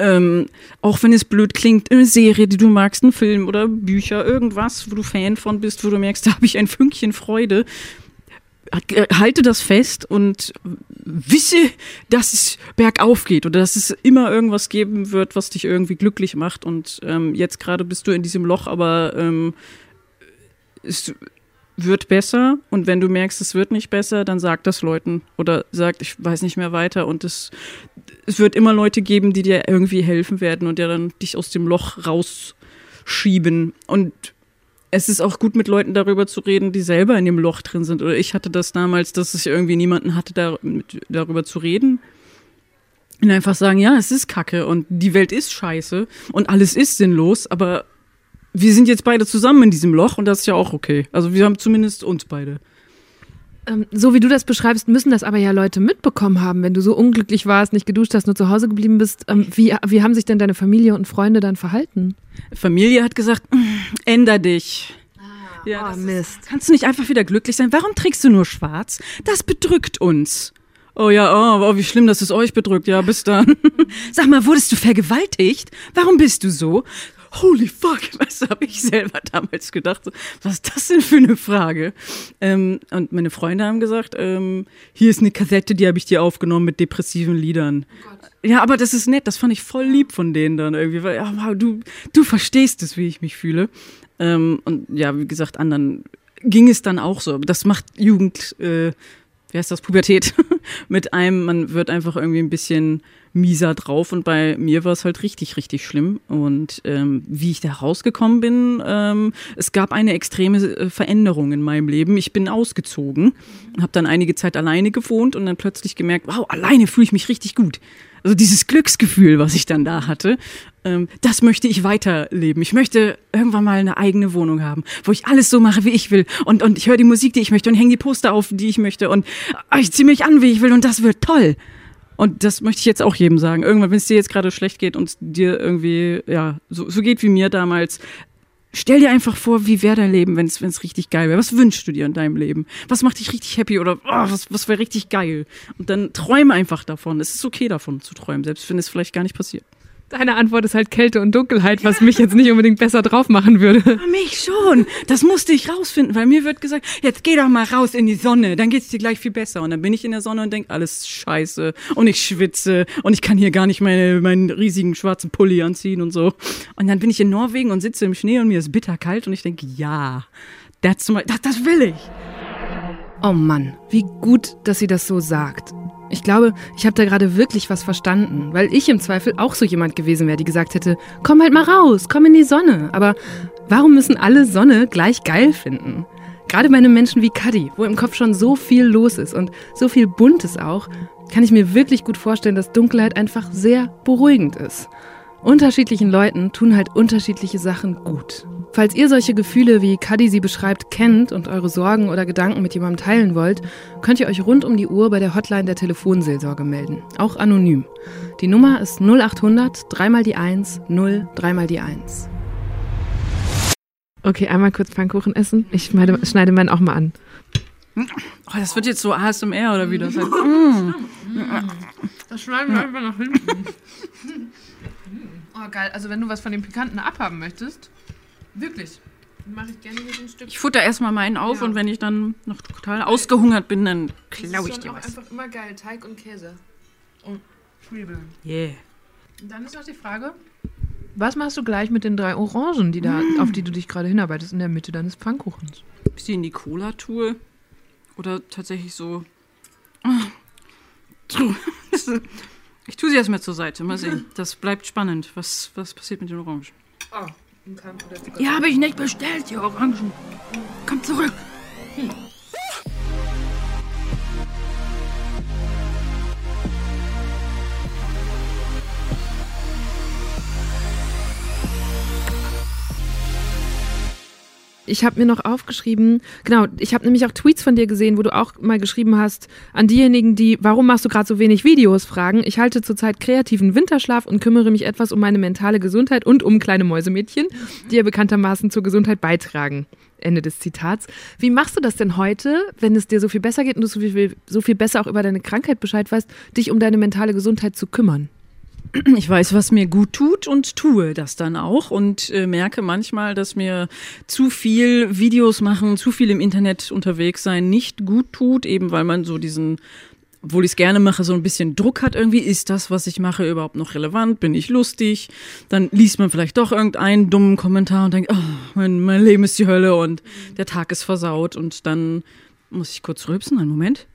ähm, auch wenn es blöd klingt, eine Serie, die du magst, ein Film oder Bücher, irgendwas, wo du Fan von bist, wo du merkst, da habe ich ein Fünkchen Freude. Äh, halte das fest und wisse, dass es bergauf geht oder dass es immer irgendwas geben wird, was dich irgendwie glücklich macht. Und ähm, jetzt gerade bist du in diesem Loch, aber ähm, es wird besser und wenn du merkst, es wird nicht besser, dann sag das Leuten oder sag, ich weiß nicht mehr weiter und es, es wird immer Leute geben, die dir irgendwie helfen werden und ja dann dich aus dem Loch rausschieben und es ist auch gut, mit Leuten darüber zu reden, die selber in dem Loch drin sind. Oder ich hatte das damals, dass ich irgendwie niemanden hatte, da, mit, darüber zu reden. Und einfach sagen, ja, es ist Kacke und die Welt ist scheiße und alles ist sinnlos, aber wir sind jetzt beide zusammen in diesem Loch und das ist ja auch okay. Also wir haben zumindest uns beide. Ähm, so wie du das beschreibst, müssen das aber ja Leute mitbekommen haben, wenn du so unglücklich warst, nicht geduscht hast, nur zu Hause geblieben bist. Ähm, wie, wie haben sich denn deine Familie und Freunde dann verhalten? Familie hat gesagt, "Mm, änder dich. Ja, oh, das ist- Mist. Kannst du nicht einfach wieder glücklich sein? Warum trägst du nur schwarz? Das bedrückt uns. Oh ja, oh, oh, wie schlimm, dass es euch bedrückt. Ja, bis dann. Sag mal, wurdest du vergewaltigt? Warum bist du so? Holy fuck, was habe ich selber damals gedacht? So, Was ist das denn für eine Frage? Ähm, und meine Freunde haben gesagt, ähm, hier ist eine Kassette, die habe ich dir aufgenommen mit depressiven Liedern. Ja, aber das ist nett, das fand ich voll lieb von denen dann irgendwie, weil ja, wow, du, du verstehst es, wie ich mich fühle. Ähm, und ja, wie gesagt, anderen ging es dann auch so. Das macht Jugend, äh, wie heißt das, Pubertät mit einem. Man wird einfach irgendwie ein bisschen mieser drauf und bei mir war es halt richtig, richtig schlimm. Und ähm, wie ich da rausgekommen bin, ähm, es gab eine extreme äh, Veränderung in meinem Leben. Ich bin ausgezogen, habe dann einige Zeit alleine gewohnt und dann plötzlich gemerkt, wow, alleine fühle ich mich richtig gut. Also dieses Glücksgefühl, was ich dann da hatte, ähm, das möchte ich weiterleben. Ich möchte irgendwann mal eine eigene Wohnung haben, wo ich alles so mache, wie ich will. Und, und ich höre die Musik, die ich möchte und hänge die Poster auf, die ich möchte. Und äh, ich ziehe mich an, wie ich will und das wird toll. Und das möchte ich jetzt auch jedem sagen. Irgendwann, wenn es dir jetzt gerade schlecht geht und dir irgendwie, ja, so, so geht wie mir damals, stell dir einfach vor, wie wäre dein Leben, wenn es richtig geil wäre. Was wünschst du dir in deinem Leben? Was macht dich richtig happy oder oh, was, was wäre richtig geil? Und dann träume einfach davon. Es ist okay davon zu träumen, selbst wenn es vielleicht gar nicht passiert. Deine Antwort ist halt Kälte und Dunkelheit, was mich jetzt nicht unbedingt besser drauf machen würde. Ja, mich schon. Das musste ich rausfinden, weil mir wird gesagt, jetzt geh doch mal raus in die Sonne, dann geht's dir gleich viel besser. Und dann bin ich in der Sonne und denk, alles scheiße. Und ich schwitze und ich kann hier gar nicht meine, meinen riesigen schwarzen Pulli anziehen und so. Und dann bin ich in Norwegen und sitze im Schnee und mir ist bitterkalt und ich denke, ja, that's my, das, das will ich. Oh Mann, wie gut, dass sie das so sagt. Ich glaube, ich habe da gerade wirklich was verstanden, weil ich im Zweifel auch so jemand gewesen wäre, die gesagt hätte, komm halt mal raus, komm in die Sonne. Aber warum müssen alle Sonne gleich geil finden? Gerade bei einem Menschen wie Cuddy, wo im Kopf schon so viel los ist und so viel Buntes auch, kann ich mir wirklich gut vorstellen, dass Dunkelheit einfach sehr beruhigend ist. Unterschiedlichen Leuten tun halt unterschiedliche Sachen gut. Falls ihr solche Gefühle, wie Cuddy sie beschreibt, kennt und eure Sorgen oder Gedanken mit jemandem teilen wollt, könnt ihr euch rund um die Uhr bei der Hotline der Telefonseelsorge melden. Auch anonym. Die Nummer ist 0800 3 mal die 1 0 3 mal die 1. Okay, einmal kurz Pfannkuchen essen. Ich schneide, schneide meinen auch mal an. Oh, das wird jetzt so ASMR oder wie das heißt. Das schneiden wir einfach nach hinten. oh, geil. Also, wenn du was von dem Pikanten abhaben möchtest, wirklich, mache ich gerne hier so ein Stück. Ich futter erstmal meinen auf Ja. und wenn ich dann noch total ausgehungert bin, dann klaue ich dir was. einfach immer geil. Teig und Käse. Und Zwiebeln. Yeah. Und dann ist noch die Frage, was machst du gleich mit den drei Orangen, die da, auf die du dich gerade hinarbeitest, in der Mitte deines Pfannkuchens? Sie in die Cola tue oder tatsächlich so. Ich tue sie erstmal zur Seite. Mal sehen. Das bleibt spannend. Was, was passiert mit den Orangen? Ah, Die habe ich nicht bestellt, die Orangen. Komm zurück. Ich habe mir noch aufgeschrieben, genau, ich habe nämlich auch Tweets von dir gesehen, wo du auch mal geschrieben hast, an diejenigen, die, warum machst du gerade so wenig Videos, fragen. Ich halte zurzeit kreativen Winterschlaf und kümmere mich etwas um meine mentale Gesundheit und um kleine Mäusemädchen, die ja bekanntermaßen zur Gesundheit beitragen. Ende des Zitats. Wie machst du das denn heute, wenn es dir so viel besser geht und du so viel, so viel besser auch über deine Krankheit Bescheid weißt, dich um deine mentale Gesundheit zu kümmern? Ich weiß, was mir gut tut und tue das dann auch und äh, merke manchmal, dass mir zu viel Videos machen, zu viel im Internet unterwegs sein nicht gut tut, eben weil man so diesen obwohl ich es gerne mache, so ein bisschen Druck hat irgendwie, ist das, was ich mache, überhaupt noch relevant? Bin ich lustig? Dann liest man vielleicht doch irgendeinen dummen Kommentar und denkt, oh, mein, mein Leben ist die Hölle und der Tag ist versaut und dann muss ich kurz rülpsen, einen Moment.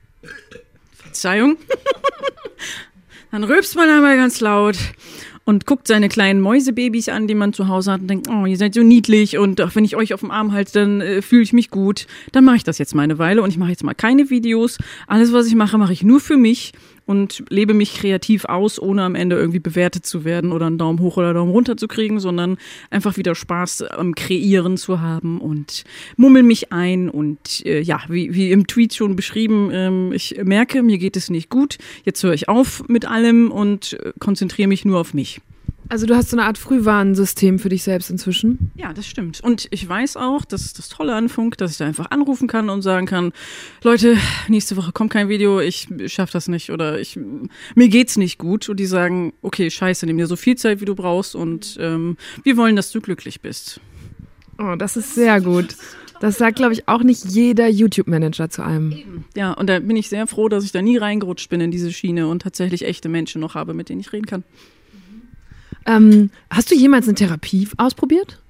Verzeihung. Dann rülpst man einmal ganz laut und guckt seine kleinen Mäusebabys an, die man zu Hause hat und denkt, oh, ihr seid so niedlich und ach, wenn ich euch auf dem Arm halte, dann äh, fühle ich mich gut. Dann mache ich das jetzt mal eine Weile und ich mache jetzt mal keine Videos. Alles, was ich mache, mache ich nur für mich und lebe mich kreativ aus, ohne am Ende irgendwie bewertet zu werden oder einen Daumen hoch oder Daumen runter zu kriegen, sondern einfach wieder Spaß am Kreieren zu haben und mummel mich ein und äh, ja, wie, wie im Tweet schon beschrieben, ähm, ich merke, mir geht es nicht gut, jetzt höre ich auf mit allem und äh, konzentriere mich nur auf mich. Also du hast so eine Art Frühwarnsystem für dich selbst inzwischen? Ja, das stimmt. Und ich weiß auch, das ist das Tolle an Funk, dass ich da einfach anrufen kann und sagen kann, Leute, nächste Woche kommt kein Video, ich schaff das nicht oder ich mir geht's nicht gut. Und die sagen, okay, scheiße, nimm dir so viel Zeit, wie du brauchst und ähm, wir wollen, dass du glücklich bist. Oh, das ist sehr gut. Das sagt, glaube ich, auch nicht jeder YouTube-Manager zu einem. Ja, und da bin ich sehr froh, dass ich da nie reingerutscht bin in diese Schiene und tatsächlich echte Menschen noch habe, mit denen ich reden kann. Ähm, hast du jemals eine Therapie ausprobiert?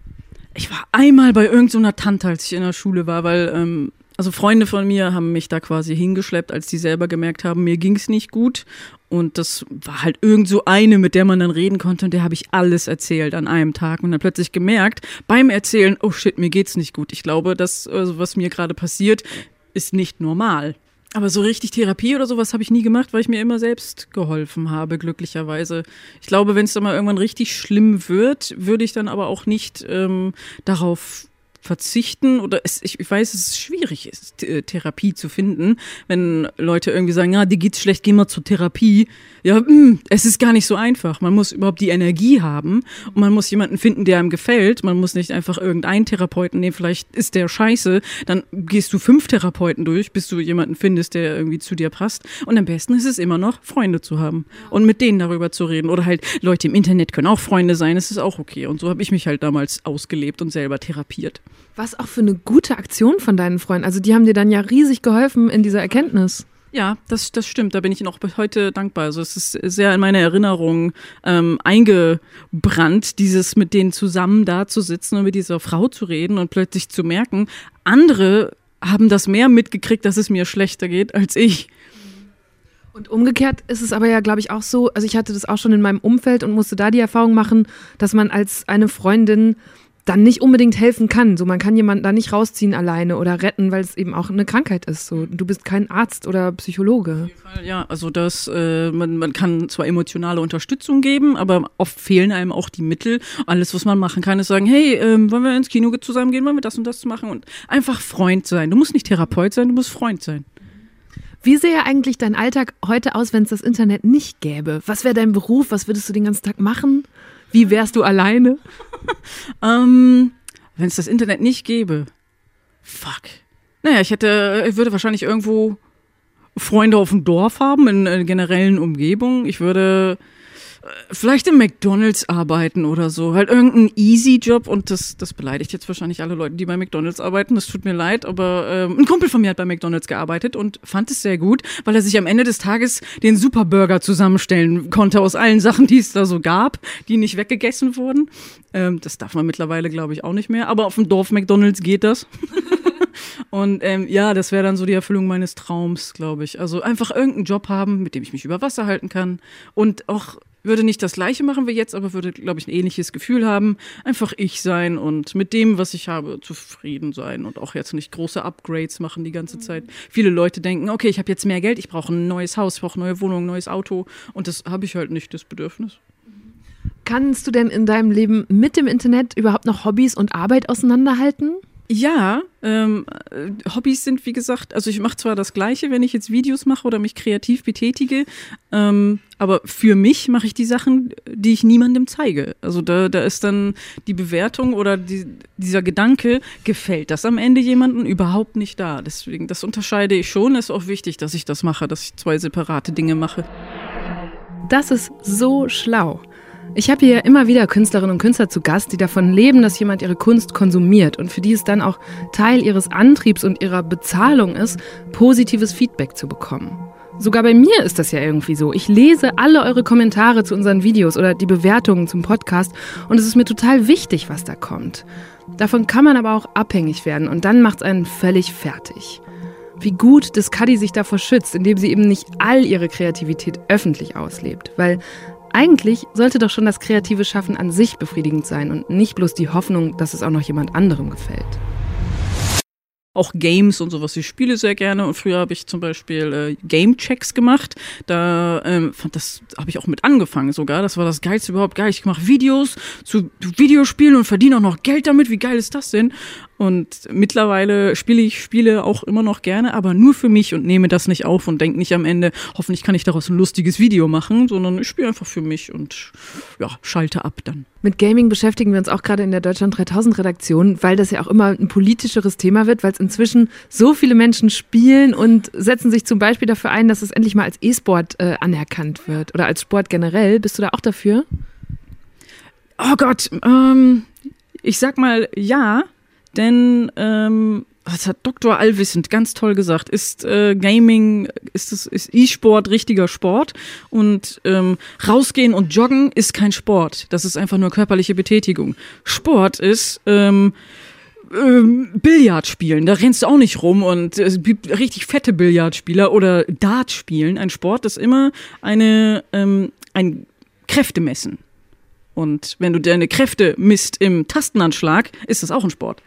Ich war einmal bei irgendeiner so Tante, als ich in der Schule war, weil ähm, also Freunde von mir haben mich da quasi hingeschleppt, als die selber gemerkt haben, mir ging's nicht gut. Und das war halt irgend so eine, mit der man dann reden konnte und der habe ich alles erzählt an einem Tag und dann plötzlich gemerkt, beim Erzählen, oh shit, mir geht's nicht gut. Ich glaube, das, also was mir gerade passiert, ist nicht normal. Aber so richtig Therapie oder sowas habe ich nie gemacht, weil ich mir immer selbst geholfen habe, glücklicherweise. Ich glaube, wenn es dann mal irgendwann richtig schlimm wird, würde ich dann aber auch nicht ähm, darauf verzichten oder es, ich, ich weiß, es ist schwierig ist, Therapie zu finden, wenn Leute irgendwie sagen, ja, dir geht's schlecht, geh mal zur Therapie. Ja, mh, hm, es ist gar nicht so einfach. Man muss überhaupt die Energie haben und man muss jemanden finden, der einem gefällt. Man muss nicht einfach irgendeinen Therapeuten nehmen, vielleicht ist der scheiße, dann gehst du fünf Therapeuten durch, bis du jemanden findest, der irgendwie zu dir passt. Und am besten ist es immer noch, Freunde zu haben und mit denen darüber zu reden. Oder halt Leute im Internet können auch Freunde sein, es ist auch okay. Und so habe ich mich halt damals ausgelebt und selber therapiert. Was auch für eine gute Aktion von deinen Freunden. Also die haben dir dann ja riesig geholfen in dieser Erkenntnis. Ja, das, das stimmt. Da bin ich noch bis heute dankbar. Also es ist sehr in meine Erinnerung ähm, eingebrannt, dieses mit denen zusammen da zu sitzen und mit dieser Frau zu reden und plötzlich zu merken, andere haben das mehr mitgekriegt, dass es mir schlechter geht als ich. Und umgekehrt ist es aber ja, glaube ich, auch so, also ich hatte das auch schon in meinem Umfeld und musste da die Erfahrung machen, dass man als eine Freundin dann nicht unbedingt helfen kann. So, man kann jemanden da nicht rausziehen alleine oder retten, weil es eben auch eine Krankheit ist. So, du bist kein Arzt oder Psychologe. Ja, also das, äh, man, man kann zwar emotionale Unterstützung geben, aber oft fehlen einem auch die Mittel. Alles, was man machen kann, ist sagen, hey, ähm, wollen wir ins Kino zusammen gehen, wollen wir das und das machen und einfach Freund sein. Du musst nicht Therapeut sein, du musst Freund sein. Wie sähe eigentlich dein Alltag heute aus, wenn es das Internet nicht gäbe? Was wäre dein Beruf? Was würdest du den ganzen Tag machen? Wie wärst du alleine? ähm, Wenn es das Internet nicht gäbe. Fuck. Naja, ich hätte, ich würde wahrscheinlich irgendwo Freunde auf dem Dorf haben, in, in generellen Umgebungen. Ich würde vielleicht im McDonalds arbeiten oder so. Halt irgendein Easy-Job und das, das beleidigt jetzt wahrscheinlich alle Leute, die bei McDonalds arbeiten. Das tut mir leid, aber ähm, ein Kumpel von mir hat bei McDonalds gearbeitet und fand es sehr gut, weil er sich am Ende des Tages den Superburger zusammenstellen konnte aus allen Sachen, die es da so gab, die nicht weggegessen wurden. Ähm, das darf man mittlerweile, glaube ich, auch nicht mehr. Aber auf dem Dorf McDonalds geht das. Und ähm, ja, das wäre dann so die Erfüllung meines Traums, glaube ich. Also einfach irgendeinen Job haben, mit dem ich mich über Wasser halten kann und auch würde nicht das gleiche machen wie jetzt, aber würde, glaube ich, ein ähnliches Gefühl haben. Einfach ich sein und mit dem, was ich habe, zufrieden sein und auch jetzt nicht große Upgrades machen die ganze Zeit. Viele Leute denken, okay, ich habe jetzt mehr Geld, ich brauche ein neues Haus, ich brauche eine neue Wohnung, ein neues Auto und das habe ich halt nicht, das Bedürfnis. Kannst du denn in deinem Leben mit dem Internet überhaupt noch Hobbys und Arbeit auseinanderhalten? Ja, ähm, äh, Hobbys sind wie gesagt, also ich mache zwar das Gleiche, wenn ich jetzt Videos mache oder mich kreativ betätige, ähm, aber für mich mache ich die Sachen, die ich niemandem zeige. Also da, da ist dann die Bewertung oder die, dieser Gedanke, gefällt das am Ende jemandem überhaupt nicht da. Deswegen, das unterscheide ich schon. Ist auch wichtig, dass ich das mache, dass ich zwei separate Dinge mache. Das ist so schlau. Ich habe hier immer wieder Künstlerinnen und Künstler zu Gast, die davon leben, dass jemand ihre Kunst konsumiert und für die es dann auch Teil ihres Antriebs und ihrer Bezahlung ist, positives Feedback zu bekommen. Sogar bei mir ist das ja irgendwie so. Ich lese alle eure Kommentare zu unseren Videos oder die Bewertungen zum Podcast und es ist mir total wichtig, was da kommt. Davon kann man aber auch abhängig werden und dann macht es einen völlig fertig. Wie gut, Cuddy sich davor schützt, indem sie eben nicht all ihre Kreativität öffentlich auslebt. Weil eigentlich sollte doch schon das kreative Schaffen an sich befriedigend sein und nicht bloß die Hoffnung, dass es auch noch jemand anderem gefällt. Auch Games und sowas. Ich spiele sehr gerne und früher habe ich zum Beispiel äh, Game-Checks gemacht. Da ähm, fand das habe ich auch mit angefangen sogar. Das war das geilste überhaupt. Geil, ich mache Videos zu Videospielen und verdiene auch noch Geld damit. Wie geil ist das denn? Und mittlerweile spiele ich Spiele auch immer noch gerne, aber nur für mich und nehme das nicht auf und denke nicht am Ende, hoffentlich kann ich daraus ein lustiges Video machen, sondern ich spiele einfach für mich und ja, schalte ab dann. Mit Gaming beschäftigen wir uns auch gerade in der Deutschland 3000 Redaktion, weil das ja auch immer ein politischeres Thema wird, weil es inzwischen so viele Menschen spielen und setzen sich zum Beispiel dafür ein, dass es endlich mal als E-Sport äh, anerkannt wird oder als Sport generell. Bist du da auch dafür? Oh Gott, ähm, ich sag mal ja, denn ähm, das hat Dr. Allwissend ganz toll gesagt, ist äh, Gaming, ist es ist E-Sport richtiger Sport und ähm, rausgehen und joggen ist kein Sport. Das ist einfach nur körperliche Betätigung. Sport ist ähm, ähm, Billard spielen, da rennst du auch nicht rum und es gibt richtig fette Billardspieler oder Dart spielen. Ein Sport ist immer eine ähm, ein Kräftemessen. Und wenn du deine Kräfte misst im Tastenanschlag, ist das auch ein Sport.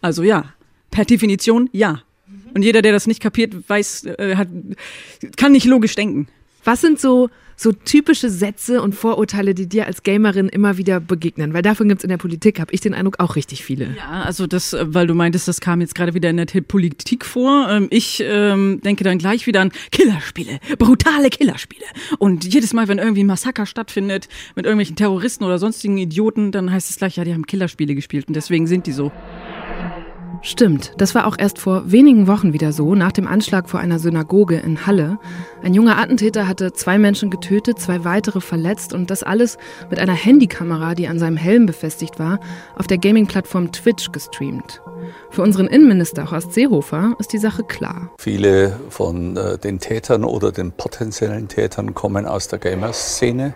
Also ja, per Definition ja. Und jeder, der das nicht kapiert, weiß, äh, hat, kann nicht logisch denken. Was sind so, so typische Sätze und Vorurteile, die dir als Gamerin immer wieder begegnen? Weil davon gibt es in der Politik, habe ich den Eindruck, auch richtig viele. Ja, also das, weil du meintest, das kam jetzt gerade wieder in der Politik vor. Ähm, ich ähm, denke dann gleich wieder an Killerspiele, brutale Killerspiele. Und jedes Mal, wenn irgendwie ein Massaker stattfindet mit irgendwelchen Terroristen oder sonstigen Idioten, dann heißt es gleich, ja, die haben Killerspiele gespielt und deswegen sind die so. Stimmt, das war auch erst vor wenigen Wochen wieder so, nach dem Anschlag vor einer Synagoge in Halle. Ein junger Attentäter hatte zwei Menschen getötet, zwei weitere verletzt und das alles mit einer Handykamera, die an seinem Helm befestigt war, auf der Gaming-Plattform Twitch gestreamt. Für unseren Innenminister Horst Seehofer ist die Sache klar. Viele von äh, den Tätern oder den potenziellen Tätern kommen aus der Gamerszene.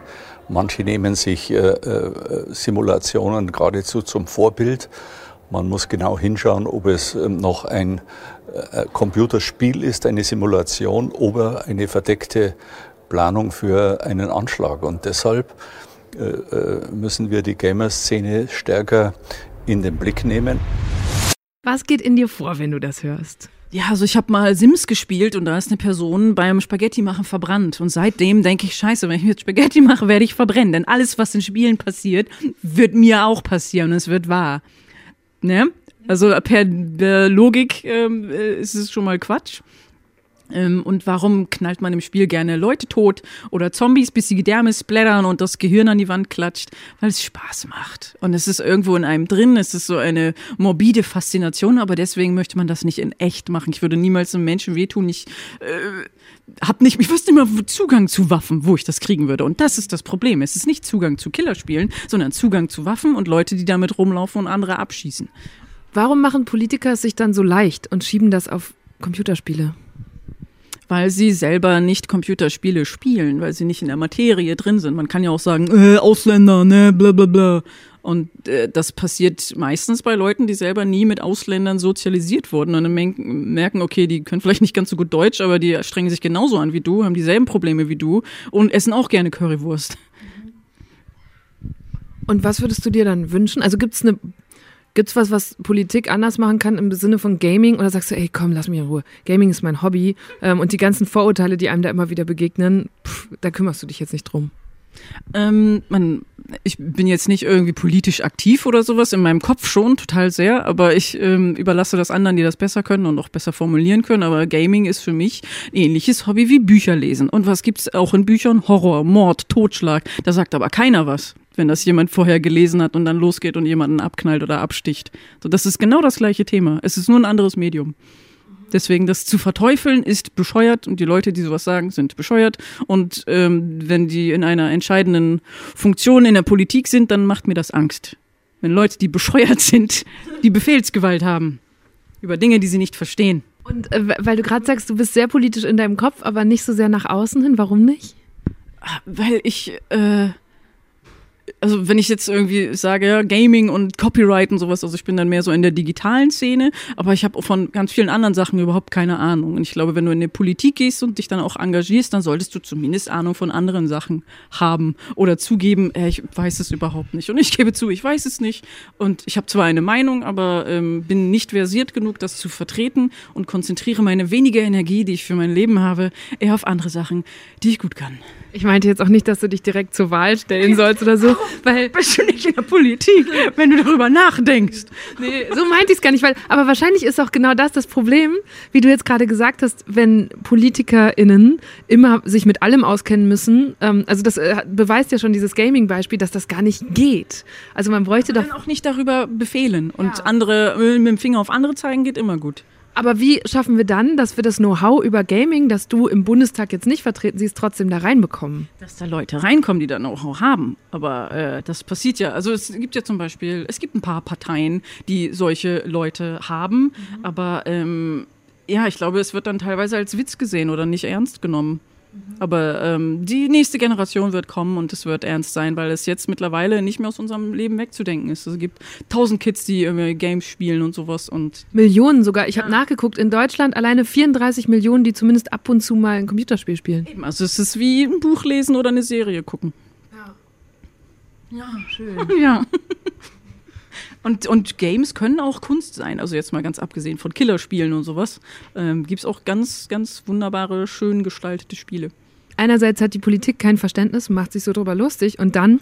Manche nehmen sich äh, äh, Simulationen geradezu zum Vorbild. Man muss genau hinschauen, ob es ähm, noch ein äh, Computerspiel ist, eine Simulation oder eine verdeckte Planung für einen Anschlag. Und deshalb äh, äh, müssen wir die Gamer-Szene stärker in den Blick nehmen. Was geht in dir vor, wenn du das hörst? Ja, also ich habe mal Sims gespielt und da ist eine Person beim Spaghetti machen verbrannt. Und seitdem denke ich, scheiße, wenn ich jetzt Spaghetti mache, werde ich verbrennen. Denn alles, was in Spielen passiert, wird mir auch passieren und es wird wahr. Ne? Also per der Logik ähm, äh, ist es schon mal Quatsch. Ähm, und warum knallt man im Spiel gerne Leute tot oder Zombies, bis die Gedärme splattern und das Gehirn an die Wand klatscht? Weil es Spaß macht. Und es ist irgendwo in einem drin, es ist so eine morbide Faszination, aber deswegen möchte man das nicht in echt machen. Ich würde niemals einem Menschen wehtun. Ich äh, hab nicht, ich wüsste immer Zugang zu Waffen, wo ich das kriegen würde. Und das ist das Problem. Es ist nicht Zugang zu Killerspielen, sondern Zugang zu Waffen und Leute, die damit rumlaufen und andere abschießen. Warum machen Politiker es sich dann so leicht und schieben das auf Computerspiele? Weil sie selber nicht Computerspiele spielen, weil sie nicht in der Materie drin sind. Man kann ja auch sagen, äh, Ausländer, ne, bla bla bla. Und äh, das passiert meistens bei Leuten, die selber nie mit Ausländern sozialisiert wurden und dann merken, okay, die können vielleicht nicht ganz so gut Deutsch, aber die strengen sich genauso an wie du, haben dieselben Probleme wie du und essen auch gerne Currywurst. Und was würdest du dir dann wünschen? Also gibt es eine Gibt es was, was Politik anders machen kann im Sinne von Gaming? Oder sagst du, ey, komm, lass mich in Ruhe. Gaming ist mein Hobby. Ähm, und die ganzen Vorurteile, die einem da immer wieder begegnen, pff, da kümmerst du dich jetzt nicht drum. Ähm, man, ich bin jetzt nicht irgendwie politisch aktiv oder sowas, in meinem Kopf schon, total sehr, aber ich ähm, überlasse das anderen, die das besser können und auch besser formulieren können. Aber Gaming ist für mich ein ähnliches Hobby wie Bücher lesen. Und was gibt's auch in Büchern? Horror, Mord, Totschlag. Da sagt aber keiner was wenn das jemand vorher gelesen hat und dann losgeht und jemanden abknallt oder absticht. So, das ist genau das gleiche Thema. Es ist nur ein anderes Medium. Deswegen das zu verteufeln ist bescheuert und die Leute, die sowas sagen, sind bescheuert. Und ähm, wenn die in einer entscheidenden Funktion in der Politik sind, dann macht mir das Angst. Wenn Leute, die bescheuert sind, die Befehlsgewalt haben über Dinge, die sie nicht verstehen. Und äh, weil du gerade sagst, du bist sehr politisch in deinem Kopf, aber nicht so sehr nach außen hin, warum nicht? Weil ich äh, also wenn ich jetzt irgendwie sage, ja, Gaming und Copyright und sowas, also ich bin dann mehr so in der digitalen Szene, aber ich habe von ganz vielen anderen Sachen überhaupt keine Ahnung. Und ich glaube, wenn du in die Politik gehst und dich dann auch engagierst, dann solltest du zumindest Ahnung von anderen Sachen haben oder zugeben, äh, ich weiß es überhaupt nicht. Und ich gebe zu, ich weiß es nicht. Und ich habe zwar eine Meinung, aber ähm, bin nicht versiert genug, das zu vertreten und konzentriere meine wenige Energie, die ich für mein Leben habe, eher auf andere Sachen, die ich gut kann. Ich meinte jetzt auch nicht, dass du dich direkt zur Wahl stellen sollst oder so, weil Bist du nicht in der Politik, wenn du darüber nachdenkst? nee, so meinte ich es gar nicht, weil aber wahrscheinlich ist auch genau das das Problem, wie du jetzt gerade gesagt hast, wenn PolitikerInnen immer sich mit allem auskennen müssen. Ähm, also das äh, beweist ja schon dieses Gaming-Beispiel, dass das gar nicht geht. Also man bräuchte doch Dann auch nicht darüber befehlen und andere äh, mit dem Finger auf andere zeigen geht immer gut. Aber wie schaffen wir dann, dass wir das Know-how über Gaming, das du im Bundestag jetzt nicht vertreten siehst, trotzdem da reinbekommen? Dass da Leute reinkommen, die dann auch haben. Aber äh, das passiert ja. Also es gibt ja zum Beispiel, es gibt ein paar Parteien, die solche Leute haben. Aber ähm, ja, ich glaube, es wird dann teilweise als Witz gesehen oder nicht ernst genommen. Aber ähm, die nächste Generation wird kommen und es wird ernst sein, weil es jetzt mittlerweile nicht mehr aus unserem Leben wegzudenken ist. Es gibt tausend Kids, die irgendwie Games spielen und sowas und Millionen sogar. Ich habe nachgeguckt, in Deutschland alleine 34 Millionen, die zumindest ab und zu mal ein Computerspiel spielen. eben, also es ist wie ein Buch lesen oder eine Serie gucken. Ja, schön. Ja. Und, und Games können auch Kunst sein. Also jetzt mal ganz abgesehen von Killerspielen und sowas. Ähm, Gibt es auch ganz, ganz wunderbare, schön gestaltete Spiele. Einerseits hat die Politik kein Verständnis, macht sich so drüber lustig und dann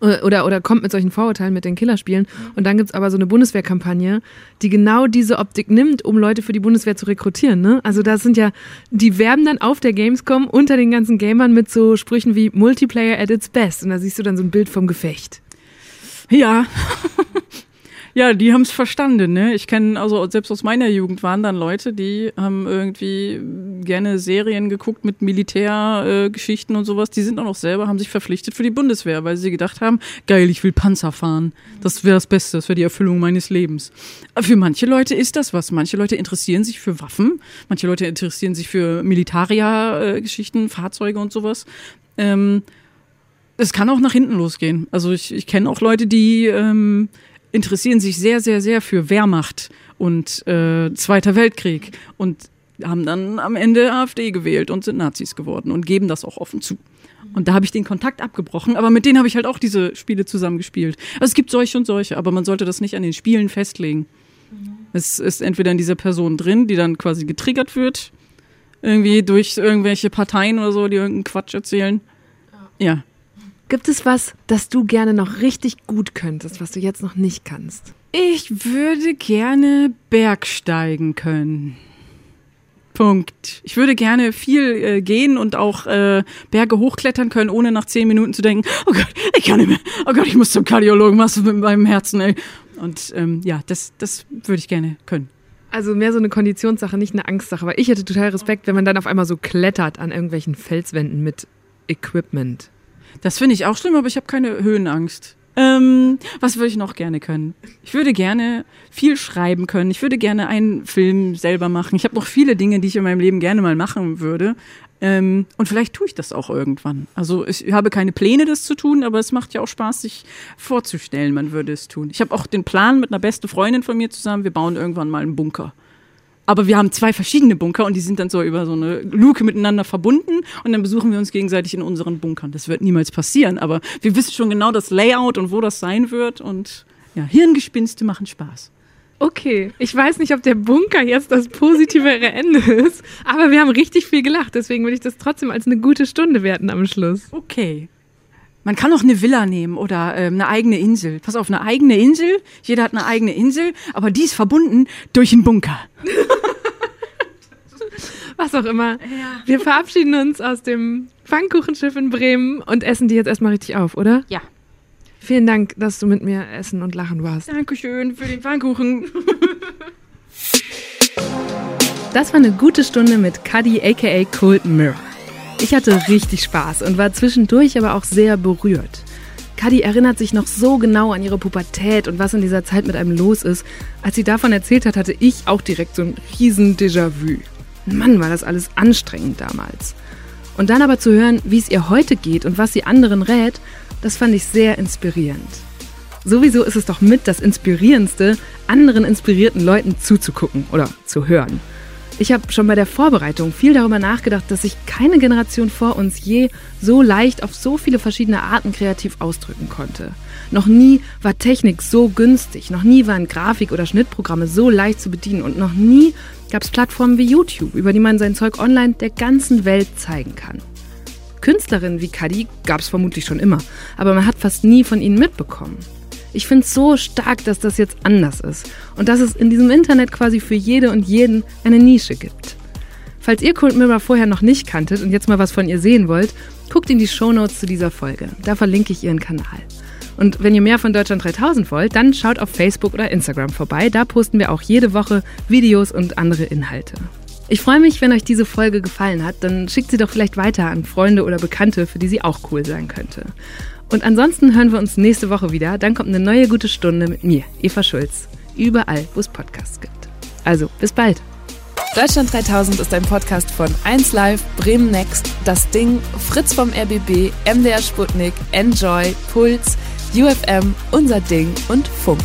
oder, oder kommt mit solchen Vorurteilen mit den Killerspielen. Und dann gibt's aber so eine Bundeswehrkampagne, die genau diese Optik nimmt, um Leute für die Bundeswehr zu rekrutieren. Ne? Also das sind ja, die werben dann auf der Gamescom unter den ganzen Gamern mit so Sprüchen wie Multiplayer at its best. Und da siehst du dann so ein Bild vom Gefecht. Ja. Ja, die haben es verstanden, ne? Ich kenne, also selbst aus meiner Jugend waren dann Leute, die haben irgendwie gerne Serien geguckt mit Militärgeschichten äh, und sowas. Die sind auch noch selber, haben sich verpflichtet für die Bundeswehr, weil sie gedacht haben, geil, ich will Panzer fahren. Das wäre das Beste, das wäre die Erfüllung meines Lebens. Aber für manche Leute ist das was. Manche Leute interessieren sich für Waffen, manche Leute interessieren sich für Militaria-Geschichten, Fahrzeuge und sowas. Ähm, es kann auch nach hinten losgehen. Also ich, ich kenne auch Leute, die ähm, interessieren sich sehr, sehr, sehr für Wehrmacht und äh, Zweiter Weltkrieg und haben dann am Ende AfD gewählt und sind Nazis geworden und geben das auch offen zu. Und da habe ich den Kontakt abgebrochen, aber mit denen habe ich halt auch diese Spiele zusammengespielt. Also es gibt solche und solche, aber man sollte das nicht an den Spielen festlegen. Es ist entweder in dieser Person drin, die dann quasi getriggert wird, irgendwie durch irgendwelche Parteien oder so, die irgendeinen Quatsch erzählen. Ja. Gibt es was, das du gerne noch richtig gut könntest, was du jetzt noch nicht kannst? Ich würde gerne Bergsteigen können. Punkt. Ich würde gerne viel äh, gehen und auch äh, Berge hochklettern können, ohne nach zehn Minuten zu denken, oh Gott, ich kann nicht mehr, oh Gott, ich muss zum Kardiologen, was ist mit meinem Herzen, ey. Und ähm, ja, das, das würde ich gerne können. Also mehr so eine Konditionssache, nicht eine Angstsache. Weil ich hätte total Respekt, wenn man dann auf einmal so klettert an irgendwelchen Felswänden mit Equipment. Das finde ich auch schlimm, aber ich habe keine Höhenangst. Ähm, was würde ich noch gerne können? Ich würde gerne viel schreiben können. Ich würde gerne einen Film selber machen. Ich habe noch viele Dinge, die ich in meinem Leben gerne mal machen würde. Ähm, und vielleicht tue ich das auch irgendwann. Also ich habe keine Pläne, das zu tun, aber es macht ja auch Spaß, sich vorzustellen, man würde es tun. Ich habe auch den Plan mit einer besten Freundin von mir zusammen, wir bauen irgendwann mal einen Bunker. Aber wir haben zwei verschiedene Bunker und die sind dann so über so eine Luke miteinander verbunden und dann besuchen wir uns gegenseitig in unseren Bunkern. Das wird niemals passieren, aber wir wissen schon genau das Layout und wo das sein wird und ja, Hirngespinste machen Spaß. Okay, ich weiß nicht, ob der Bunker jetzt das positivere Ende ist, aber wir haben richtig viel gelacht, deswegen würde ich das trotzdem als eine gute Stunde werten am Schluss. Okay. Man kann auch eine Villa nehmen oder ähm, eine eigene Insel. Pass auf, eine eigene Insel. Jeder hat eine eigene Insel, aber die ist verbunden durch einen Bunker. Was auch immer. Wir verabschieden uns aus dem Pfannkuchenschiff in Bremen und essen die jetzt erstmal richtig auf, oder? Ja. Vielen Dank, dass du mit mir essen und lachen warst. Dankeschön für den Pfannkuchen. Das war eine gute Stunde mit Cuddy aka Cold Mirror. Ich hatte richtig Spaß und war zwischendurch aber auch sehr berührt. Cuddy erinnert sich noch so genau an ihre Pubertät und was in dieser Zeit mit einem los ist. Als sie davon erzählt hat, hatte ich auch direkt so ein riesen Déjà-vu. Mann, war das alles anstrengend damals. Und dann aber zu hören, wie es ihr heute geht und was sie anderen rät, das fand ich sehr inspirierend. Sowieso ist es doch mit das Inspirierendste, anderen inspirierten Leuten zuzugucken oder zu hören. Ich habe schon bei der Vorbereitung viel darüber nachgedacht, dass sich keine Generation vor uns je so leicht auf so viele verschiedene Arten kreativ ausdrücken konnte. Noch nie war Technik so günstig, noch nie waren Grafik- oder Schnittprogramme so leicht zu bedienen und noch nie gab es Plattformen wie YouTube, über die man sein Zeug online der ganzen Welt zeigen kann. Künstlerinnen wie Kadi gab es vermutlich schon immer, aber man hat fast nie von ihnen mitbekommen. Ich finde es so stark, dass das jetzt anders ist und dass es in diesem Internet quasi für jede und jeden eine Nische gibt. Falls ihr Cold Mirror vorher noch nicht kanntet und jetzt mal was von ihr sehen wollt, guckt in die Shownotes zu dieser Folge. Da verlinke ich ihren Kanal. Und wenn ihr mehr von Deutschland 3000 wollt, dann schaut auf Facebook oder Instagram vorbei. Da posten wir auch jede Woche Videos und andere Inhalte. Ich freue mich, wenn euch diese Folge gefallen hat, dann schickt sie doch vielleicht weiter an Freunde oder Bekannte, für die sie auch cool sein könnte. Und ansonsten hören wir uns nächste Woche wieder. Dann kommt eine neue gute Stunde mit mir, Eva Schulz. Überall, wo es Podcasts gibt. Also, bis bald. Deutschland 3000 ist ein Podcast von 1Live, Bremen Next, Das Ding, Fritz vom RBB, MDR Sputnik, Enjoy, Puls, UFM, Unser Ding und Funk.